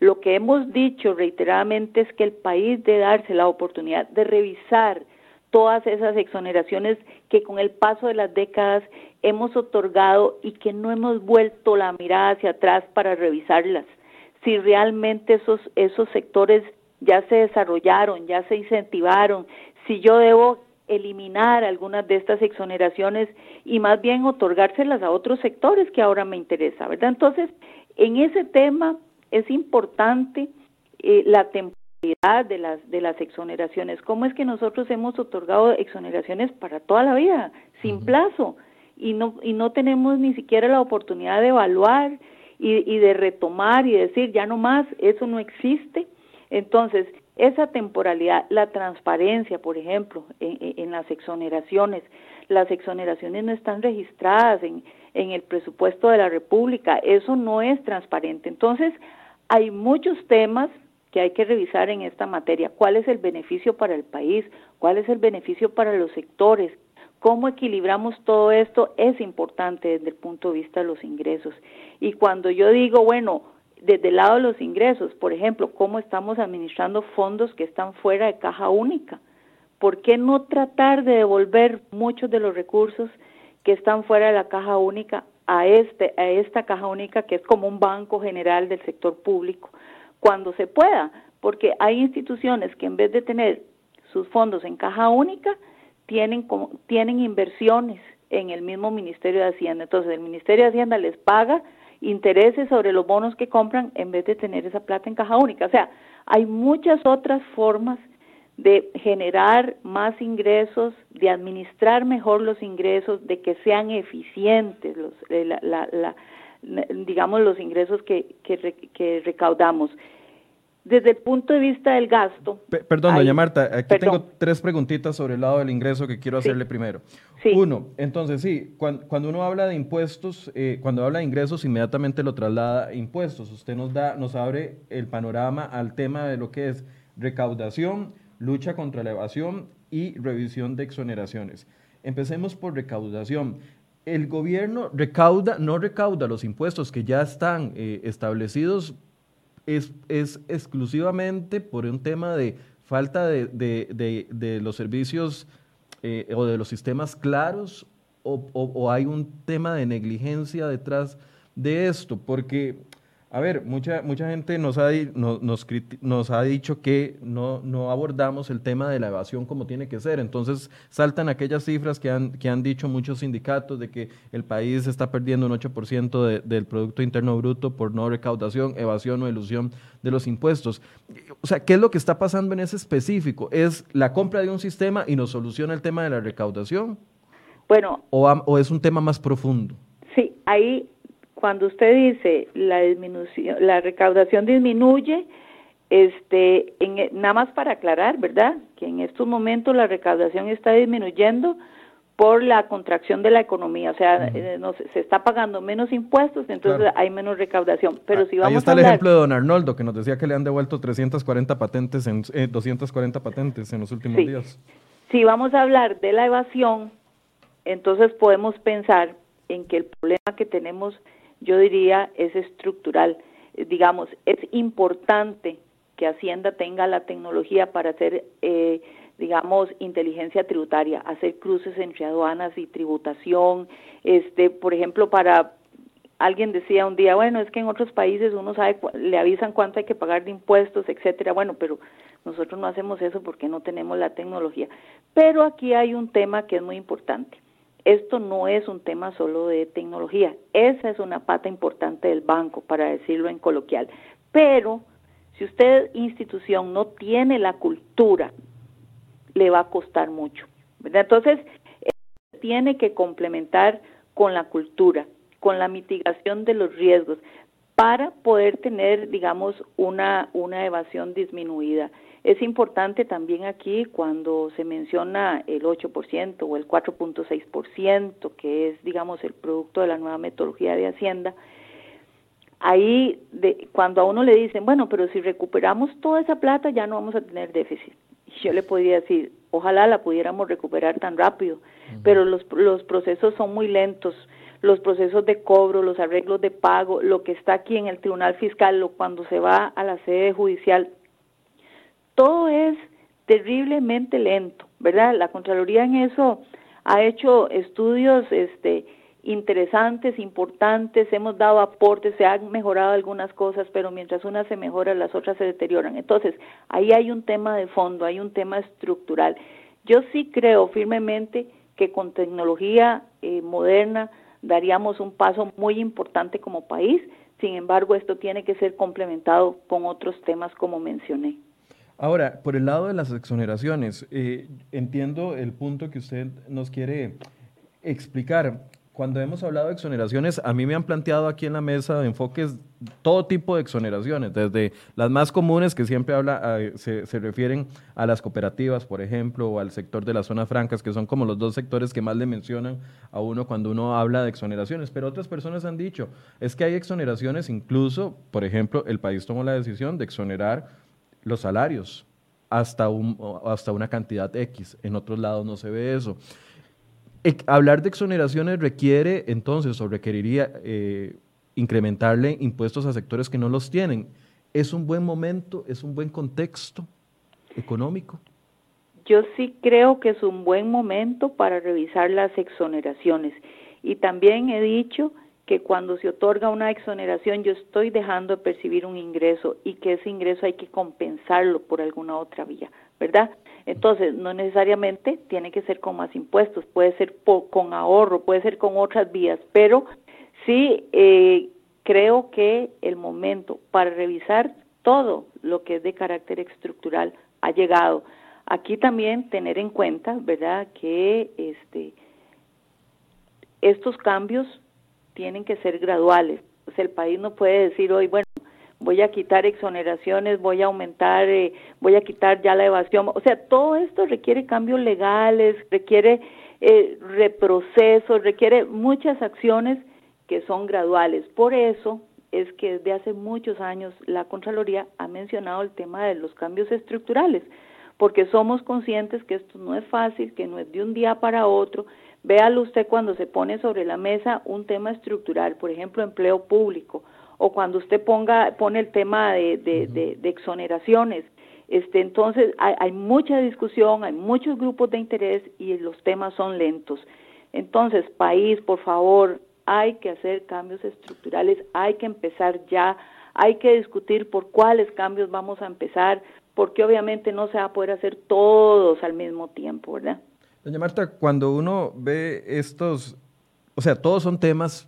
Lo que hemos dicho reiteradamente es que el país debe darse la oportunidad de revisar todas esas exoneraciones que con el paso de las décadas hemos otorgado y que no hemos vuelto la mirada hacia atrás para revisarlas. Si realmente esos, esos sectores ya se desarrollaron, ya se incentivaron, si yo debo eliminar algunas de estas exoneraciones y más bien otorgárselas a otros sectores que ahora me interesa, ¿verdad? Entonces, en ese tema es importante eh, la temporalidad de las, de las exoneraciones. ¿Cómo es que nosotros hemos otorgado exoneraciones para toda la vida, sin plazo? Y no, y no tenemos ni siquiera la oportunidad de evaluar y, y de retomar y decir, ya no más, eso no existe. Entonces, esa temporalidad, la transparencia, por ejemplo, en, en, las exoneraciones, las exoneraciones no están registradas en, en el presupuesto de la República, eso no es transparente. Entonces, hay muchos temas que hay que revisar en esta materia. ¿Cuál es el beneficio para el país? ¿Cuál es el beneficio para los sectores? ¿Cómo equilibramos todo esto? Es importante desde el punto de vista de los ingresos. Y cuando yo digo, bueno, desde el lado de los ingresos, por ejemplo, cómo estamos administrando fondos que están fuera de caja única. ¿Por qué no tratar de devolver muchos de los recursos que están fuera de la caja única a, este, a esta caja única que es como un banco general del sector público, cuando se pueda, porque hay instituciones que en vez de tener sus fondos en caja única, tienen, tienen inversiones en el mismo Ministerio de Hacienda. Entonces el Ministerio de Hacienda les paga intereses sobre los bonos que compran en vez de tener esa plata en caja única. O sea, hay muchas otras formas de generar más ingresos, de administrar mejor los ingresos, de que sean eficientes los, eh, la, digamos los ingresos que, que, recaudamos. Desde el punto de vista del gasto. perdón, doña Marta, aquí tengo tres preguntitas sobre el lado del ingreso que quiero hacerle primero. Uno, entonces sí, cuando, uno habla de impuestos, eh, cuando habla de ingresos, inmediatamente lo traslada a impuestos. Usted nos da, nos abre el panorama al tema de lo que es recaudación, lucha contra la evasión y revisión de exoneraciones. Empecemos por recaudación. El gobierno recauda, no recauda los impuestos que ya están eh, establecidos, es, es, exclusivamente por un tema de falta de, de, los servicios eh, o de los sistemas claros o, o hay un tema de negligencia detrás de esto, porque A ver, mucha, mucha gente nos ha, nos, nos, ha dicho que no, no, abordamos el tema de la evasión como tiene que ser. Entonces saltan aquellas cifras que han, que han dicho muchos sindicatos de que el país está perdiendo un 8% del Producto Interno Bruto por no recaudación, evasión o ilusión de los impuestos. O sea, ¿qué es lo que está pasando en ese específico? ¿Es la compra de un sistema y nos soluciona el tema de la recaudación? Bueno. ¿O, o es un tema más profundo? Sí, ahí cuando usted dice la disminución, la recaudación disminuye, este, en, nada más para aclarar, ¿verdad? Que en estos momentos la recaudación está disminuyendo por la contracción de la economía, o sea, eh, se está pagando menos impuestos, entonces hay menos recaudación. Pero si vamos Ahí está el ejemplo de don Arnoldo, que nos decía que le han devuelto 340 patentes, en, 240 eh, patentes en los últimos días. Si vamos a hablar de la evasión, entonces podemos pensar en que el problema que tenemos yo diría es estructural. Eh, digamos, es importante que Hacienda tenga la tecnología para hacer, eh, digamos, inteligencia tributaria, hacer cruces entre aduanas y tributación, este, por ejemplo, para alguien decía un día, bueno, es que en otros países uno sabe, le avisan cuánto hay que pagar de impuestos, etcétera. Bueno, pero nosotros no hacemos eso porque no tenemos la tecnología. Pero aquí hay un tema que es muy importante esto no es un tema solo de tecnología, esa es una pata importante del banco, para decirlo en coloquial. Pero si usted, institución, no tiene la cultura, le va a costar mucho. Entonces, tiene que complementar con la cultura, con la mitigación de los riesgos, para poder tener, digamos, una, una evasión disminuida. Es importante también aquí cuando se menciona el 8% o el 4.6%, que es, digamos, el producto de la nueva metodología de Hacienda, ahí de, cuando a uno le dicen, bueno, pero si recuperamos toda esa plata ya no vamos a tener déficit. Yo le podría decir, ojalá la pudiéramos recuperar tan rápido, pero los, los procesos son muy lentos. Los procesos de cobro, los arreglos de pago, lo que está aquí en el Tribunal Fiscal, lo, cuando se va a la sede judicial, todo es terriblemente lento, ¿verdad? La Contraloría en eso ha hecho estudios este, interesantes, importantes, hemos dado aportes, se han mejorado algunas cosas, pero mientras unas se mejoran, las otras se deterioran. Entonces, ahí hay un tema de fondo, hay un tema estructural. Yo sí creo firmemente que con tecnología eh, moderna daríamos un paso muy importante como país, sin embargo, esto tiene que ser complementado con otros temas como mencioné. Ahora, por el lado de las exoneraciones, eh, entiendo el punto que usted nos quiere explicar. Cuando hemos hablado de exoneraciones, a mí me han planteado aquí en la mesa de enfoques todo tipo de exoneraciones, desde las más comunes que siempre habla, ah, se, se, refieren a las cooperativas, por ejemplo, o al sector de las zonas francas, que son como los dos sectores que más le mencionan a uno cuando uno habla de exoneraciones. Pero otras personas han dicho, es que hay exoneraciones, incluso, por ejemplo, el país tomó la decisión de exonerar los salarios hasta, un, hasta una cantidad X. En otros lados no se ve eso. hablar de exoneraciones requiere entonces o requeriría eh, incrementarle impuestos a sectores que no los tienen. ¿Es un buen momento? ¿Es un buen contexto económico? Yo sí creo que es un buen momento para revisar las exoneraciones. Y también he dicho que cuando se otorga una exoneración yo estoy dejando de percibir un ingreso y que ese ingreso hay que compensarlo por alguna otra vía, ¿verdad? Entonces, no necesariamente tiene que ser con más impuestos, puede ser con ahorro, puede ser con otras vías, pero sí eh, creo que el momento para revisar todo lo que es de carácter estructural ha llegado. Aquí también tener en cuenta, ¿verdad?, que este estos cambios tienen que ser graduales. Pues el país no puede decir hoy, bueno, voy a quitar exoneraciones, voy a aumentar, eh, voy a quitar ya la evasión. O sea, todo esto requiere cambios legales, requiere eh, reprocesos, requiere muchas acciones que son graduales. Por eso es que desde hace muchos años la Contraloría ha mencionado el tema de los cambios estructurales, porque somos conscientes que esto no es fácil, que no es de un día para otro, Véalo usted cuando se pone sobre la mesa un tema estructural, por ejemplo, empleo público, o cuando usted ponga, pone el tema de, de, exoneraciones. Este, entonces, hay, hay mucha discusión, hay muchos grupos de interés y los temas son lentos. Entonces, país, por favor, hay que hacer cambios estructurales, hay que empezar ya hay que discutir por cuáles cambios vamos a empezar, porque obviamente no se va a poder hacer todos al mismo tiempo, ¿verdad? Doña Marta, cuando uno ve estos, o sea, todos son temas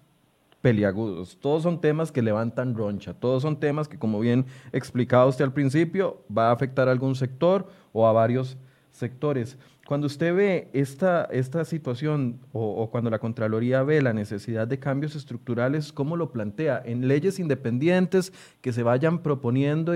peliagudos, todos son temas que levantan roncha, todos son temas que, como bien explicaba usted al principio, va a afectar a algún sector o a varios sectores. Cuando usted ve esta, esta situación o, cuando la Contraloría ve la necesidad de cambios estructurales, ¿cómo lo plantea? ¿En leyes independientes que se vayan proponiendo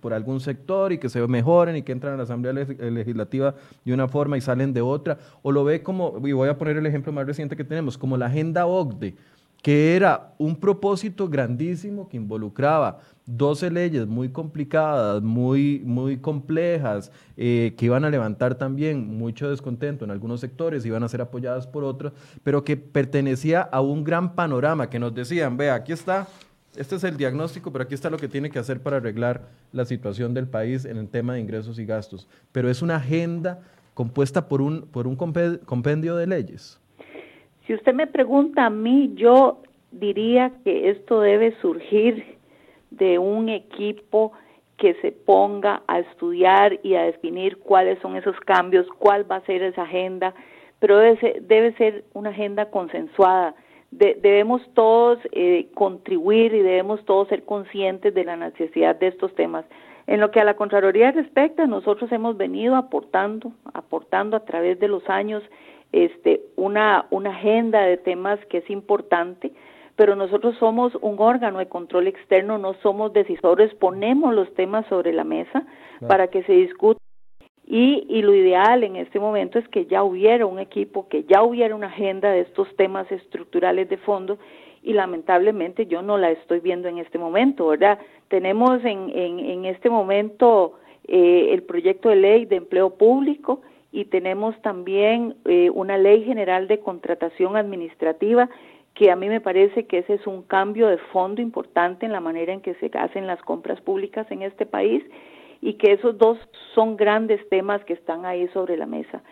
por algún sector y que se mejoren y que entran a la Asamblea Legislativa de una forma y salen de otra? ¿O lo ve como, y voy a poner el ejemplo más reciente que tenemos, como la agenda OCDE? que era un propósito grandísimo que involucraba 12 leyes muy complicadas, muy, muy complejas, eh, que iban a levantar también mucho descontento en algunos sectores, iban a ser apoyadas por otros, pero que pertenecía a un gran panorama que nos decían, vea, aquí está, este es el diagnóstico, pero aquí está lo que tiene que hacer para arreglar la situación del país en el tema de ingresos y gastos. Pero es una agenda compuesta por un, por un compendio de leyes. Si usted me pregunta a mí, yo diría que esto debe surgir de un equipo que se ponga a estudiar y a definir cuáles son esos cambios, cuál va a ser esa agenda, pero debe ser, debe ser una agenda consensuada. debemos todos eh, contribuir y debemos todos ser conscientes de la necesidad de estos temas. En lo que a la Contraloría respecta, nosotros hemos venido aportando, aportando a través de los años este, una, una agenda de temas que es importante, pero nosotros somos un órgano de control externo, no somos decisores, ponemos los temas sobre la mesa para que se discutan y, y, lo ideal en este momento es que ya hubiera un equipo, que ya hubiera una agenda de estos temas estructurales de fondo y lamentablemente yo no la estoy viendo en este momento, ¿verdad? Tenemos en, en, en este momento eh, el proyecto de ley de empleo público, y tenemos también eh, una ley general de contratación administrativa que a mí me parece que ese es un cambio de fondo importante en la manera en que se hacen las compras públicas en este país y que esos dos son grandes temas que están ahí sobre la mesa.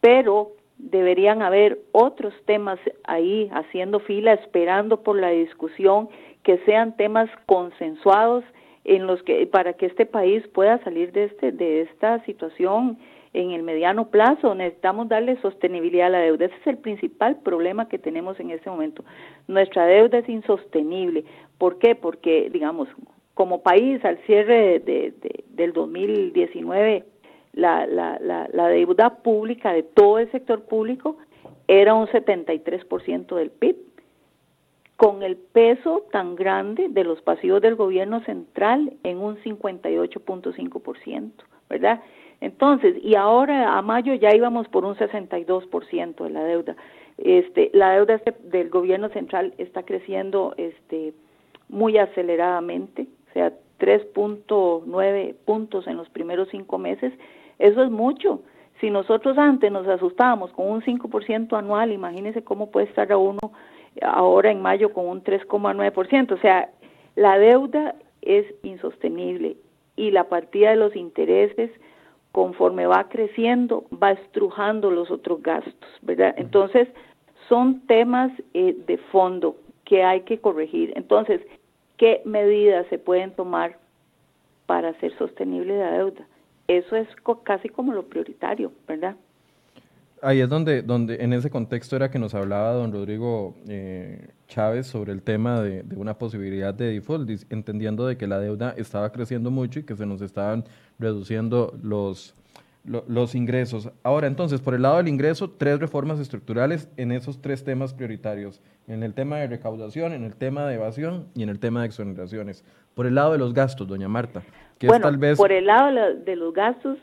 Pero deberían haber otros temas ahí haciendo fila, esperando por la discusión, que sean temas consensuados en los que para que este país pueda salir de este de esta situación en el mediano plazo. Necesitamos darle sostenibilidad a la deuda. Ese es el principal problema que tenemos en este momento. Nuestra deuda es insostenible. ¿Por qué? Porque, digamos, como país, al cierre de, del 2019, la, la, la, la deuda pública de todo el sector público era un 73% del PIB con el peso tan grande de los pasivos del gobierno central en un 58.5%, ¿verdad? Entonces, y ahora a mayo ya íbamos por un 62% de la deuda. Este, la deuda del gobierno central está creciendo este, muy aceleradamente, o sea, 3.9 puntos en los primeros cinco meses. Eso es mucho. Si nosotros antes nos asustábamos con un 5% anual, imagínense cómo puede estar a uno ahora en mayo con un 3,9%. O sea, la deuda es insostenible y la partida de los intereses conforme va creciendo, va estrujando los otros gastos, ¿verdad? Entonces, son temas eh, de fondo que hay que corregir. Entonces, ¿qué medidas se pueden tomar para hacer sostenible la deuda? Eso es casi como lo prioritario, ¿verdad? Ahí es donde, donde en ese contexto era que nos hablaba don Rodrigo eh, Chávez sobre el tema de, una posibilidad de default, entendiendo de que la deuda estaba creciendo mucho y que se nos estaban reduciendo los, los ingresos. Ahora, entonces, por el lado del ingreso, tres reformas estructurales en esos tres temas prioritarios, en el tema de recaudación, en el tema de evasión y en el tema de exoneraciones. Por el lado de los gastos, doña Marta, que bueno, tal vez... Por el lado de los gastos,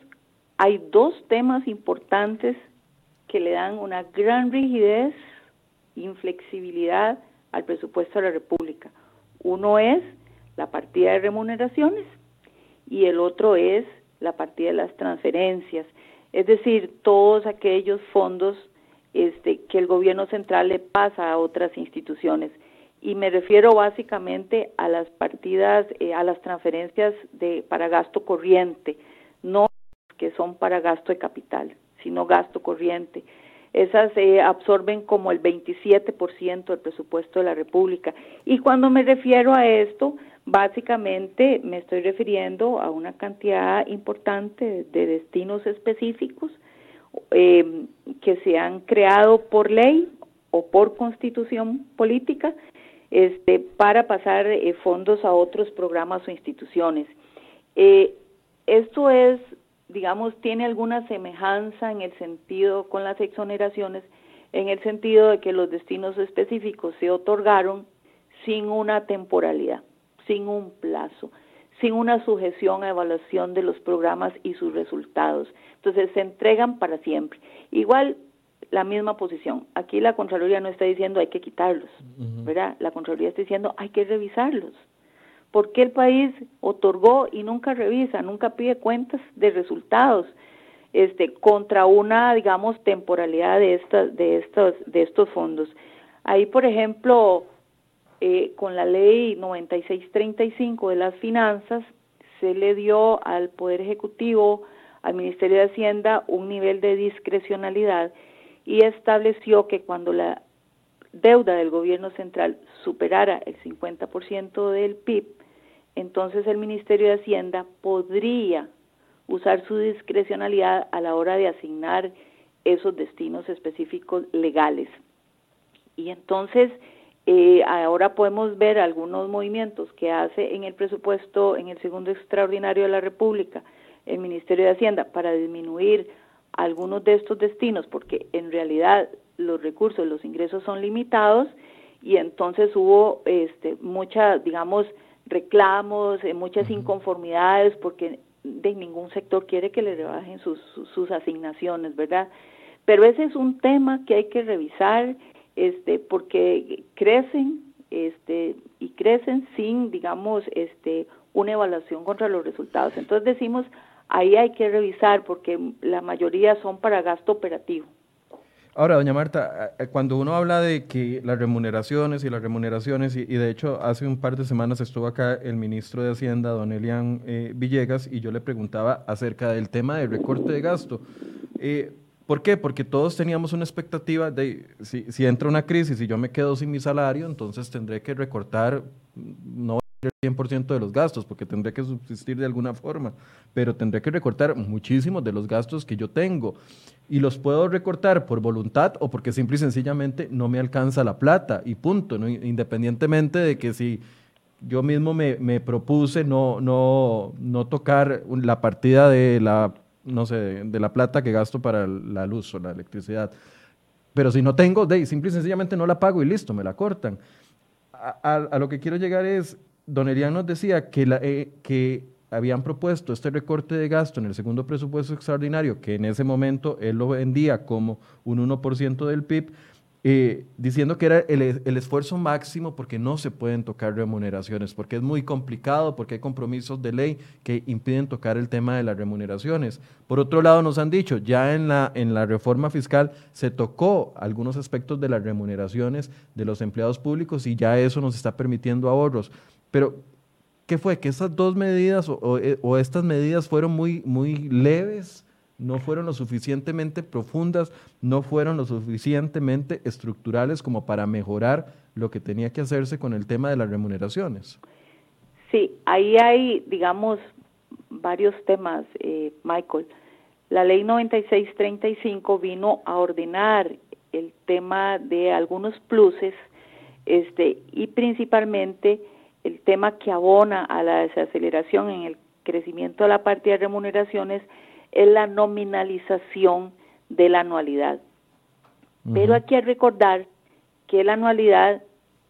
hay dos temas importantes que le dan una gran rigidez, inflexibilidad al presupuesto de la República. Uno es la partida de remuneraciones y el otro es la partida de las transferencias, es decir, todos aquellos fondos este, que el gobierno central le pasa a otras instituciones. Y me refiero básicamente a las partidas, eh, a las transferencias de, para gasto corriente, no que son para gasto de capital sino gasto corriente. Esas se absorben como el 27% del presupuesto de la República. Y cuando me refiero a esto, Básicamente me estoy refiriendo a una cantidad importante de destinos específicos eh, que se han creado por ley o por constitución política este, para pasar eh, fondos a otros programas o instituciones. Eh, esto es, digamos, tiene alguna semejanza en el sentido con las exoneraciones, en el sentido de que los destinos específicos se otorgaron sin una temporalidad, sin un plazo, sin una sujeción a evaluación de los programas y sus resultados. Entonces se entregan para siempre. Igual la misma posición. Aquí la Contraloría no está diciendo hay que quitarlos, ¿verdad? La Contraloría está diciendo hay que revisarlos. ¿Por qué el país otorgó y nunca revisa, nunca pide cuentas de resultados este, contra una, digamos, temporalidad de, estas, de, estos, de estos fondos? Ahí, por ejemplo, eh, con la ley 9635 de las finanzas, se le dio al Poder Ejecutivo, al Ministerio de Hacienda, un nivel de discrecionalidad y estableció que cuando la deuda del gobierno central superara el 50% del PIB, entonces el Ministerio de Hacienda podría usar su discrecionalidad a la hora de asignar esos destinos específicos legales. Y entonces eh, ahora podemos ver algunos movimientos que hace en el presupuesto, en el segundo extraordinario de la República, el Ministerio de Hacienda para disminuir algunos de estos destinos, porque en realidad los recursos, los ingresos son limitados y entonces hubo este, muchas, digamos, reclamos, eh, muchas inconformidades, porque de ningún sector quiere que le rebajen sus, sus, asignaciones, ¿verdad? Pero ese es un tema que hay que revisar, este, porque crecen, este, y crecen sin, digamos, este, una evaluación contra los resultados. Entonces decimos, ahí hay que revisar porque la mayoría son para gasto operativo. Ahora, doña Marta, cuando uno habla de que las remuneraciones y las remuneraciones, y, de hecho hace un par de semanas estuvo acá el ministro de Hacienda, don Elian eh, Villegas, y yo le preguntaba acerca del tema del recorte de gasto. Eh, ¿Por qué? Porque todos teníamos una expectativa de si, si entra una crisis y yo me quedo sin mi salario, entonces tendré que recortar, no el 100% de los gastos, porque tendré que subsistir de alguna forma, pero tendré que recortar muchísimos de los gastos que yo tengo. Y los puedo recortar por voluntad o porque simple y sencillamente no me alcanza la plata y punto, independientemente de que si yo mismo me, me, propuse no, no, no tocar la partida de la, no sé, de la plata que gasto para la luz o la electricidad. Pero si no tengo, de, simple y sencillamente no la pago y listo, me la cortan. a, a lo que quiero llegar es, don Elian nos decía eh, que habían propuesto este recorte de gasto en el segundo presupuesto extraordinario, que en ese momento él lo vendía como un 1% del PIB, eh, diciendo que era el, esfuerzo máximo porque no se pueden tocar remuneraciones, porque es muy complicado, porque hay compromisos de ley que impiden tocar el tema de las remuneraciones. Por otro lado, nos han dicho, ya en la, en la reforma fiscal se tocó algunos aspectos de las remuneraciones de los empleados públicos y ya eso nos está permitiendo ahorros. Pero, ¿qué fue? ¿Que esas dos medidas o, eh, estas medidas fueron muy, muy leves? no fueron lo suficientemente profundas, no fueron lo suficientemente estructurales como para mejorar lo que tenía que hacerse con el tema de las remuneraciones. Sí, ahí hay, digamos, varios temas, eh, Michael. La ley 9635 vino a ordenar el tema de algunos pluses este, y principalmente el tema que abona a la desaceleración en el crecimiento de la partida de remuneraciones es la nominalización de la anualidad. Pero hay que recordar que la anualidad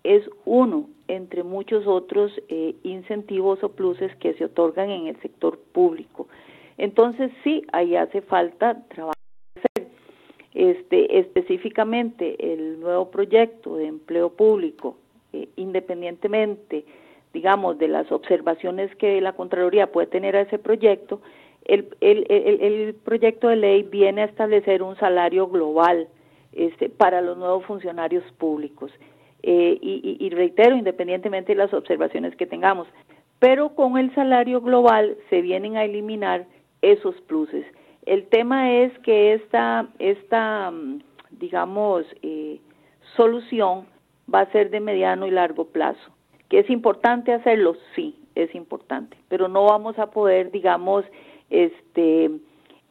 es uno entre muchos otros eh, incentivos o pluses que se otorgan en el sector público. Entonces sí, ahí hace falta trabajar. Este, específicamente el nuevo proyecto de empleo público, eh, independientemente digamos, de las observaciones que la Contraloría puede tener a ese proyecto, el, el, el, proyecto de ley viene a establecer un salario global este, para los nuevos funcionarios públicos. Eh, y, reitero, independientemente de las observaciones que tengamos, pero con el salario global se vienen a eliminar esos pluses. El tema es que esta, esta mm, digamos, eh, solución va a ser de mediano y largo plazo ¿Que es importante hacerlo? Sí, es importante, pero no vamos a poder, digamos, este,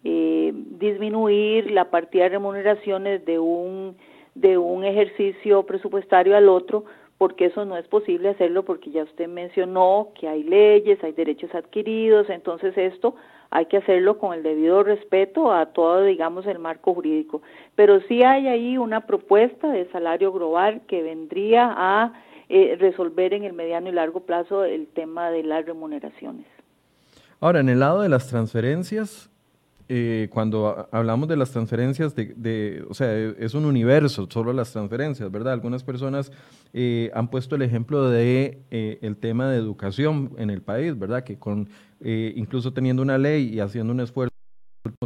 eh, disminuir la partida de remuneraciones de un, de un ejercicio presupuestario al otro, porque eso no es posible hacerlo, porque ya usted mencionó que hay leyes, hay derechos adquiridos, entonces esto hay que hacerlo con el debido respeto a todo, digamos, el marco jurídico. Pero sí hay ahí una propuesta de salario global que vendría a eh, resolver en el mediano y largo plazo el tema de las remuneraciones. Ahora, en el lado de las transferencias, eh, cuando hablamos de las transferencias, de, o sea, es un universo, solo las transferencias, ¿verdad? Algunas personas eh, han puesto el ejemplo de el tema de educación en el país, ¿verdad? Que con incluso teniendo una ley y haciendo un esfuerzo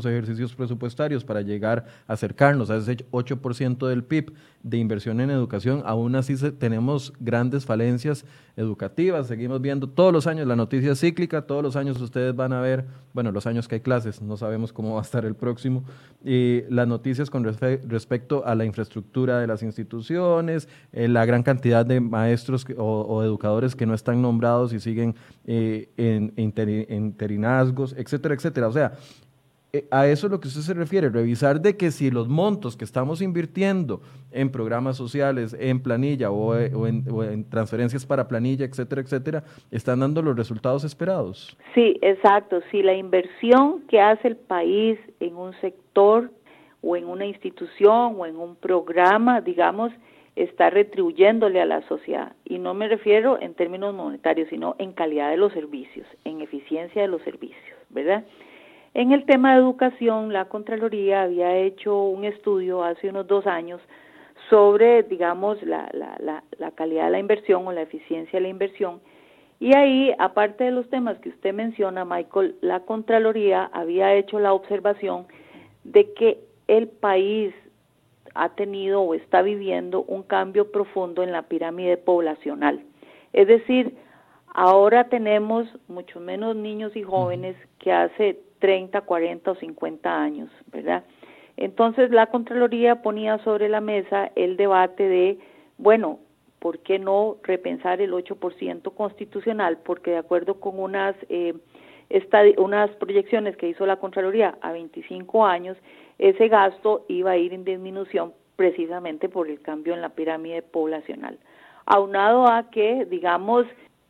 ejercicios presupuestarios para llegar a acercarnos a ese 8% del PIB de inversión en educación, aún así tenemos grandes falencias educativas. Seguimos viendo todos los años la noticia cíclica, todos los años ustedes van a ver, bueno, los años que hay clases, no sabemos cómo va a estar el próximo, y las noticias con respecto a la infraestructura de las instituciones, eh, la gran cantidad de maestros o, educadores que no están nombrados y siguen eh, en, en interinazgos, etcétera, etcétera. O sea, a eso es lo que usted se refiere, revisar de que si los montos que estamos invirtiendo en programas sociales, en planilla o, eh, en, transferencias para planilla, etcétera, etcétera, están dando los resultados esperados. Sí, exacto. Si la inversión que hace el país en un sector o en una institución o en un programa, digamos, está retribuyéndole a la sociedad. Y no me refiero en términos monetarios, sino en calidad de los servicios, en eficiencia de los servicios, ¿verdad? En el tema de educación, la Contraloría había hecho un estudio hace unos dos años sobre, digamos, la, la, calidad de la inversión o la eficiencia de la inversión. Y ahí, aparte de los temas que usted menciona, Michael, la Contraloría había hecho la observación de que el país ha tenido o está viviendo un cambio profundo en la pirámide poblacional. Es decir, ahora tenemos mucho menos niños y jóvenes que hace 30, 40 o 50 años, ¿verdad? Entonces la Contraloría ponía sobre la mesa el debate de, bueno, ¿por qué no repensar el 8% constitucional? Porque de acuerdo con unas, eh, unas proyecciones que hizo la Contraloría a 25 años, ese gasto iba a ir en disminución precisamente por el cambio en la pirámide poblacional. Aunado a que, digamos,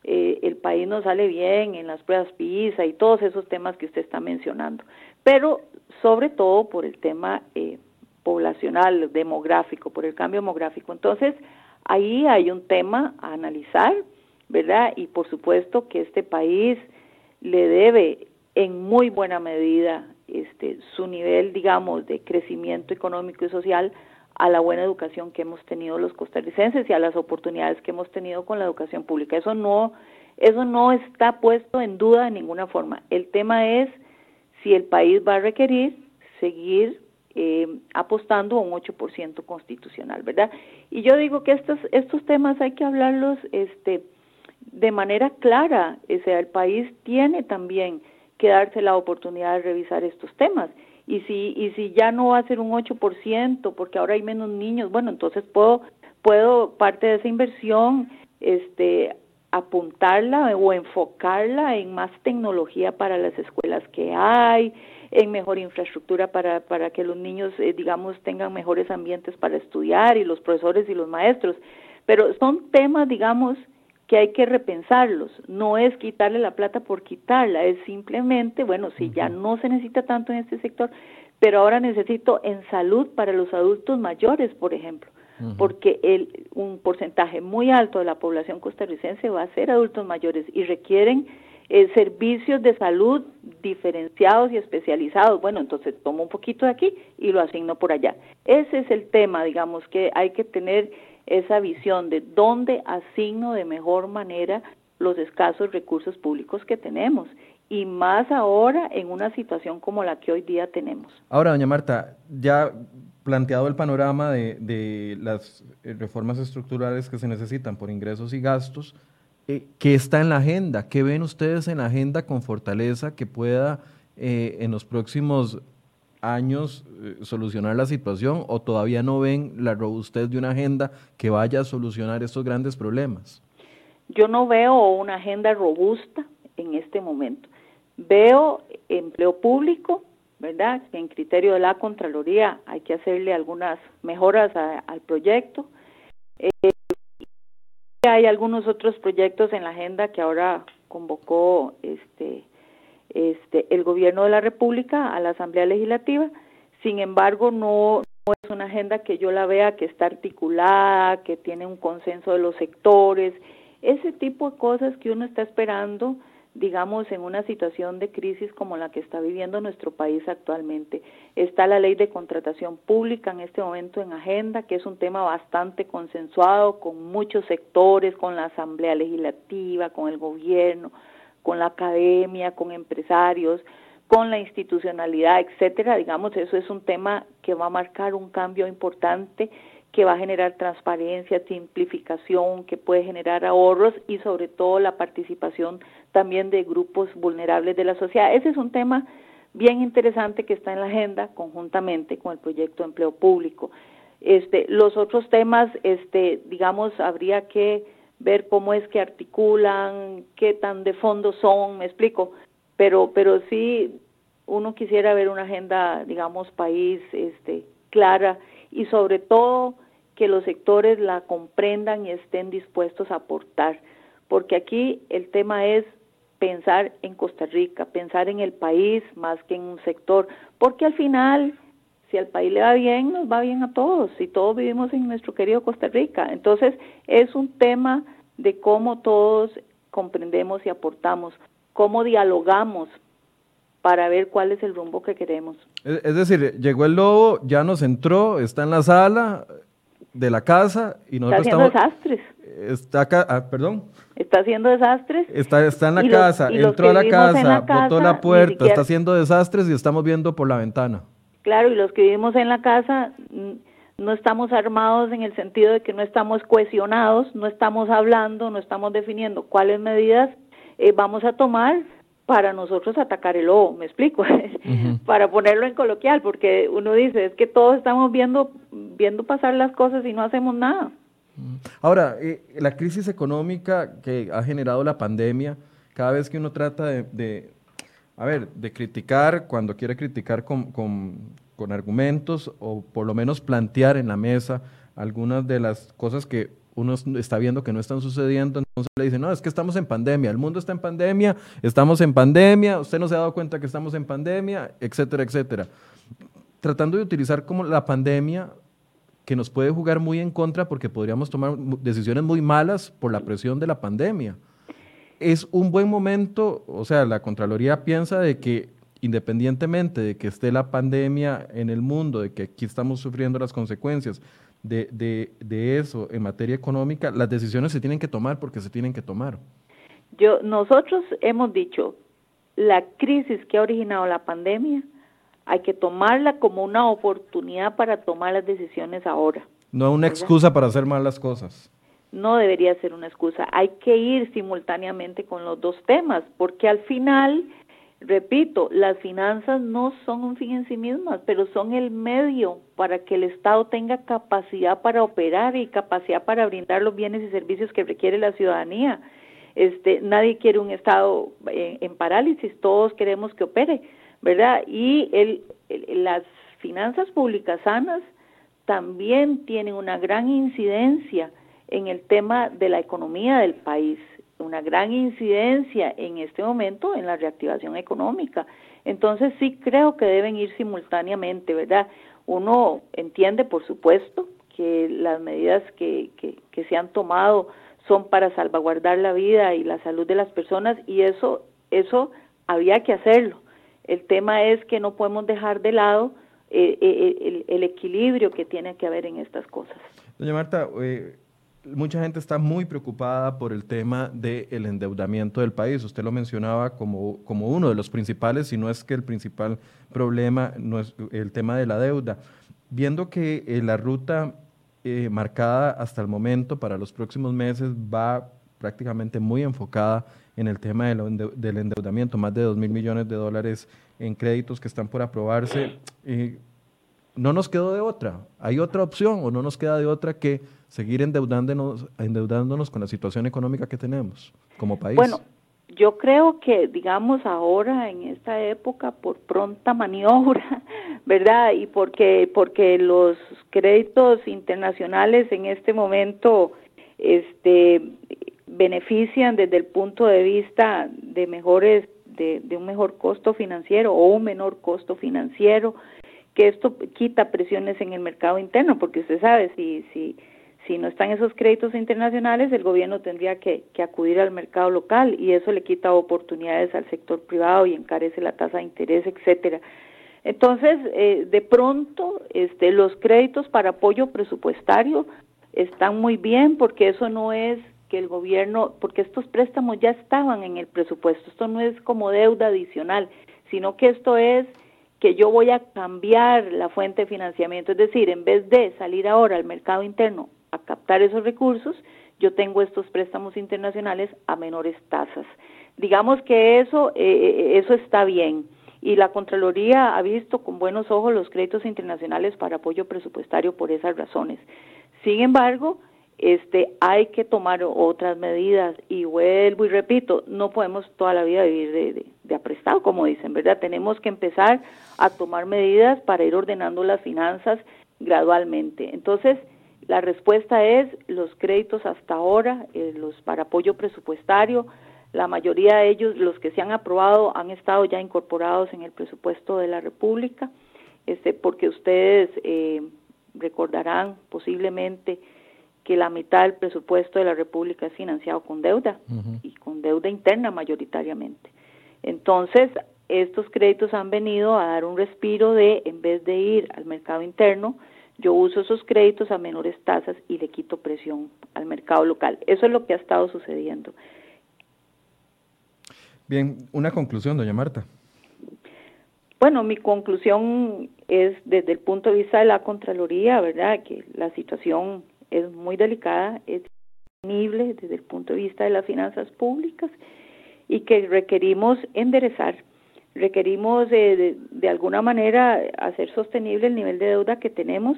eh, el país no sale bien en las pruebas PISA y todos esos temas que usted está mencionando, pero sobre todo por el tema eh, poblacional, demográfico, por el cambio demográfico. Entonces, ahí hay un tema a analizar, ¿verdad? Y por supuesto que este país le debe en muy buena medida este, su nivel, digamos, de crecimiento económico y social a la buena educación que hemos tenido los costarricenses y a las oportunidades que hemos tenido con la educación pública. Eso no, eso no está puesto en duda de ninguna forma. El tema es si el país va a requerir seguir eh, apostando a un 8% constitucional, ¿verdad? Y yo digo que estos, estos temas hay que hablarlos este, de manera clara, o sea, el país tiene también que darse la oportunidad de revisar estos temas y si y si ya no va a ser un 8% porque ahora hay menos niños, bueno, entonces puedo puedo parte de esa inversión este apuntarla o enfocarla en más tecnología para las escuelas que hay, en mejor infraestructura para, para que los niños, eh, digamos, tengan mejores ambientes para estudiar y los profesores y los maestros. Pero son temas, digamos, que hay que repensarlos. No es quitarle la plata por quitarla, es simplemente, bueno, si ya no se necesita tanto en este sector, pero ahora necesito en salud para los adultos mayores, por ejemplo, porque el, un porcentaje muy alto de la población costarricense va a ser adultos mayores y requieren eh, servicios de salud diferenciados y especializados. Bueno, entonces tomo un poquito de aquí y lo asigno por allá. Ese es el tema, digamos, que hay que tener esa visión de dónde asigno de mejor manera los escasos recursos públicos que tenemos y más ahora en una situación como la que hoy día tenemos. Ahora, doña Marta, ya planteado el panorama de, las eh, reformas estructurales que se necesitan por ingresos y gastos, eh, ¿qué está en la agenda? ¿Qué ven ustedes en la agenda con fortaleza que pueda eh, en los próximos años eh, solucionar la situación o todavía no ven la robustez de una agenda que vaya a solucionar estos grandes problemas? yo no veo una agenda robusta en este momento. Veo empleo público, ¿verdad? En criterio de la Contraloría hay que hacerle algunas mejoras al proyecto. Eh, hay algunos otros proyectos en la agenda que ahora convocó este, este, el gobierno de la República a la Asamblea Legislativa. Sin embargo, no, no es una agenda que yo la vea que está articulada, que tiene un consenso de los sectores, ese tipo de cosas que uno está esperando digamos, en una situación de crisis como la que está viviendo nuestro país actualmente. Está la ley de contratación pública en este momento en agenda, que es un tema bastante consensuado con muchos sectores, con la Asamblea Legislativa, con el gobierno, con la academia, con empresarios, con la institucionalidad, etcétera. Digamos, eso es un tema que va a marcar un cambio importante que va a generar transparencia, simplificación, que puede generar ahorros y sobre todo la participación también de grupos vulnerables de la sociedad. Ese es un tema bien interesante que está en la agenda conjuntamente con el proyecto de empleo público. Este, los otros temas, este, digamos, habría que ver cómo es que articulan, qué tan de fondo son, me explico, pero, pero sí uno quisiera ver una agenda, digamos, país, este, clara y sobre todo que los sectores la comprendan y estén dispuestos a aportar, porque aquí el tema es pensar en Costa Rica, pensar en el país más que en un sector, porque al final, si al país le va bien, nos va bien a todos, y todos vivimos en nuestro querido Costa Rica. Entonces, es un tema de cómo todos comprendemos y aportamos, cómo dialogamos para ver cuál es el rumbo que queremos. Es decir, llegó el lobo, ya nos entró, está en la sala de la casa y nosotros está haciendo desastres. Está acá, ah, perdón. Está haciendo desastres. Está, está en la casa, entró a la casa, botó la puerta, está haciendo desastres y estamos viendo por la ventana. Claro, y los que vivimos en la casa no estamos armados en el sentido de que no estamos cohesionados, no estamos hablando, no estamos definiendo cuáles medidas eh, vamos a tomar para nosotros atacar el lobo, me explico, para ponerlo en coloquial, porque uno dice, es que todos estamos viendo, viendo pasar las cosas y no hacemos nada. Ahora, eh, la crisis económica que ha generado la pandemia, cada vez que uno trata de, a ver, de criticar, cuando quiere criticar con, con argumentos o por lo menos plantear en la mesa algunas de las cosas que uno está viendo que no están sucediendo, entonces le dicen, no, es que estamos en pandemia, el mundo está en pandemia, estamos en pandemia, usted no se ha dado cuenta que estamos en pandemia, etcétera, etcétera. Tratando de utilizar como la pandemia que nos puede jugar muy en contra porque podríamos tomar decisiones muy malas por la presión de la pandemia. Es un buen momento, o sea, la Contraloría piensa de que independientemente de que esté la pandemia en el mundo, de que aquí estamos sufriendo las consecuencias, de, de, de, eso en materia económica, las decisiones se tienen que tomar porque se tienen que tomar. Yo, nosotros hemos dicho, la crisis que ha originado la pandemia hay que tomarla como una oportunidad para tomar las decisiones ahora. No una excusa para hacer mal las cosas. No debería ser una excusa. Hay que ir simultáneamente con los dos temas, porque al final Repito, las finanzas no son un fin en sí mismas, pero son el medio para que el Estado tenga capacidad para operar y capacidad para brindar los bienes y servicios que requiere la ciudadanía. Este, nadie quiere un Estado en, parálisis, todos queremos que opere, ¿verdad? Y el, las finanzas públicas sanas también tienen una gran incidencia en el tema de la economía del país una gran incidencia en este momento en la reactivación económica. Entonces sí creo que deben ir simultáneamente, ¿verdad? Uno entiende, por supuesto, que las medidas que, que, que se han tomado son para salvaguardar la vida y la salud de las personas y eso, eso había que hacerlo. El tema es que no podemos dejar de lado eh, eh, el, equilibrio que tiene que haber en estas cosas. Doña Marta, eh, mucha gente está muy preocupada por el tema del endeudamiento del país. Usted lo mencionaba como, como uno de los principales, si no es que el principal problema no es el tema de la deuda. Viendo que eh, la ruta eh, marcada hasta el momento para los próximos meses va prácticamente muy enfocada en el tema del endeudamiento, más de 2 mil millones de dólares en créditos que están por aprobarse. Eh, no nos quedó de otra. ¿Hay otra opción o no nos queda de otra que seguir endeudándonos, endeudándonos con la situación económica que tenemos como país? Bueno, yo creo que, digamos, ahora en esta época, por pronta maniobra, ¿verdad? Y porque, porque los créditos internacionales en este momento este, benefician desde el punto de vista de mejores, de, de un mejor costo financiero o un menor costo financiero, que esto quita presiones en el mercado interno, porque usted sabe, si, si, si no están esos créditos internacionales, el gobierno tendría que, acudir al mercado local y eso le quita oportunidades al sector privado y encarece la tasa de interés, etcétera. Entonces, eh, de pronto, este, los créditos para apoyo presupuestario están muy bien porque eso no es que el gobierno, porque estos préstamos ya estaban en el presupuesto, esto no es como deuda adicional, sino que esto es que yo voy a cambiar la fuente de financiamiento, es decir, en vez de salir ahora al mercado interno a captar esos recursos, yo tengo estos préstamos internacionales a menores tasas. Digamos que eso, eh, eh, eso está bien. Y la Contraloría ha visto con buenos ojos los créditos internacionales para apoyo presupuestario por esas razones. Sin embargo, este, hay que tomar otras medidas y vuelvo y repito, no podemos toda la vida vivir de, de, aprestado, como dicen, ¿verdad? Tenemos que empezar a tomar medidas para ir ordenando las finanzas gradualmente. Entonces, la respuesta es los créditos hasta ahora, eh, los para apoyo presupuestario, la mayoría de ellos, los que se han aprobado, han estado ya incorporados en el presupuesto de la República, este, porque ustedes eh, recordarán posiblemente que la mitad del presupuesto de la República es financiado con deuda y con deuda interna mayoritariamente. Entonces, estos créditos han venido a dar un respiro de, en vez de ir al mercado interno, yo uso esos créditos a menores tasas y le quito presión al mercado local. Eso es lo que ha estado sucediendo. Bien, una conclusión, doña Marta. Bueno, mi conclusión es desde el punto de vista de la Contraloría, ¿verdad? Que la situación es muy delicada, es desde el punto de vista de las finanzas públicas y que requerimos enderezar requerimos de, de, alguna manera hacer sostenible el nivel de deuda que tenemos.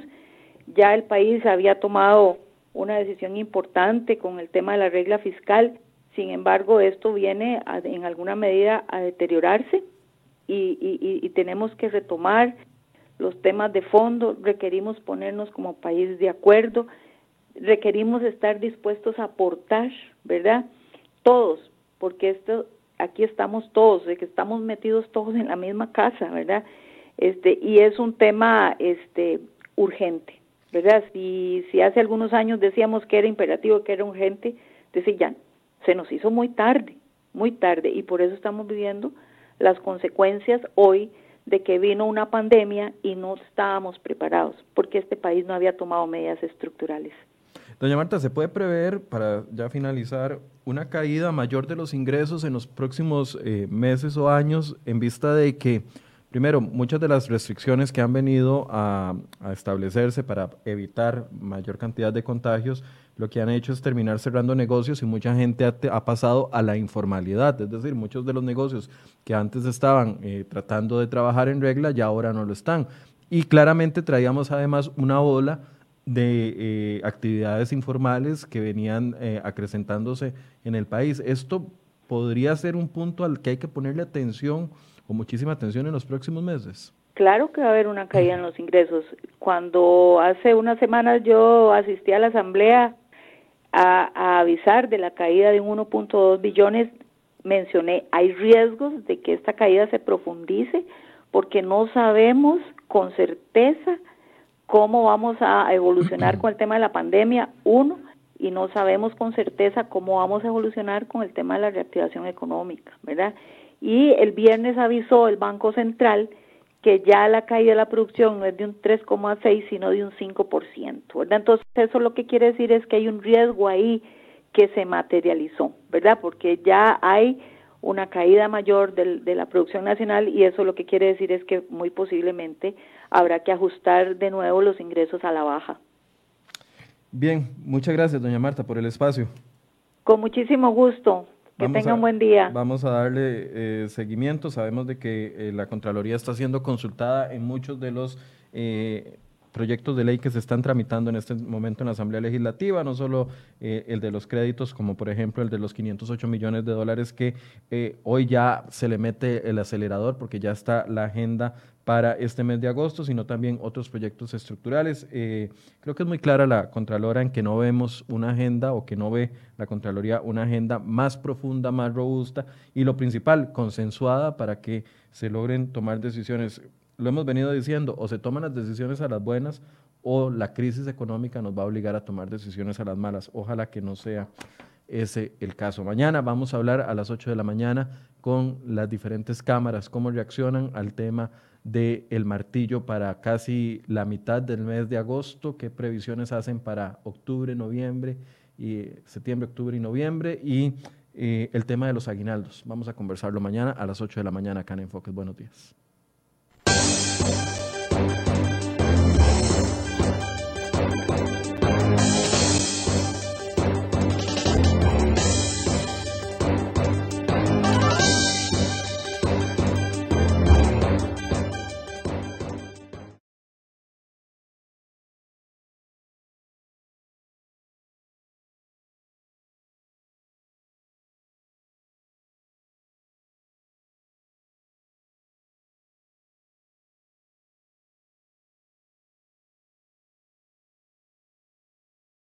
Ya el país había tomado una decisión importante con el tema de la regla fiscal, sin embargo esto viene en alguna medida a deteriorarse y, y, y tenemos que retomar los temas de fondo, requerimos ponernos como país de acuerdo, requerimos estar dispuestos a aportar, ¿verdad? Todos, porque esto aquí estamos todos, de que estamos metidos todos en la misma casa, ¿verdad? Este, y es un tema este urgente, ¿verdad? Si, si hace algunos años decíamos que era imperativo, que era urgente, decía ya, se nos hizo muy tarde, muy tarde, y por eso estamos viviendo las consecuencias hoy de que vino una pandemia y no estábamos preparados, porque este país no había tomado medidas estructurales. Doña Marta, ¿se puede prever, para ya finalizar, una caída mayor de los ingresos en los próximos eh, meses o años en vista de que, primero, muchas de las restricciones que han venido a, establecerse para evitar mayor cantidad de contagios, lo que han hecho es terminar cerrando negocios y mucha gente ha, pasado a la informalidad, es decir, muchos de los negocios que antes estaban eh, tratando de trabajar en regla ya ahora no lo están. Y claramente traíamos además una ola de eh, actividades informales que venían eh, acrecentándose en el país. Esto podría ser un punto al que hay que ponerle atención o muchísima atención en los próximos meses. Claro que va a haber una caída en los ingresos. Cuando hace unas semanas yo asistí a la asamblea a, a avisar de la caída de 1.2 billones, mencioné, hay riesgos de que esta caída se profundice porque no sabemos con certeza cómo vamos a evolucionar con el tema de la pandemia, uno, y no sabemos con certeza cómo vamos a evolucionar con el tema de la reactivación económica, ¿verdad? Y el viernes avisó el Banco Central que ya la caída de la producción no es de un 3,6, sino de un 5%, ¿verdad? Entonces, eso lo que quiere decir es que hay un riesgo ahí que se materializó, ¿verdad? Porque ya hay una caída mayor de la producción nacional y eso lo que quiere decir es que muy posiblemente habrá que ajustar de nuevo los ingresos a la baja. Bien, muchas gracias, doña Marta, por el espacio. Con muchísimo gusto. Que tenga un buen día. Vamos a darle eh, seguimiento. Sabemos de que eh, la Contraloría está siendo consultada en muchos de los eh, proyectos de ley que se están tramitando en este momento en la Asamblea Legislativa, no solo eh, el de los créditos, como por ejemplo el de los 508 millones de dólares que eh, hoy ya se le mete el acelerador porque ya está la agenda para este mes de agosto, sino también otros proyectos estructurales. Eh, creo que es muy clara la Contralora en que no vemos una agenda o que no ve la Contraloría una agenda más profunda, más robusta y lo principal, consensuada para que se logren tomar decisiones lo hemos venido diciendo, o se toman las decisiones a las buenas o la crisis económica nos va a obligar a tomar decisiones a las malas. Ojalá que no sea ese el caso. Mañana vamos a hablar a las 8 de la mañana con las diferentes cámaras, cómo reaccionan al tema del el martillo para casi la mitad del mes de agosto, qué previsiones hacen para octubre, noviembre, y septiembre, octubre y noviembre, y eh, el tema de los aguinaldos. Vamos a conversarlo mañana a las 8 de la mañana acá en Enfoques. Buenos días.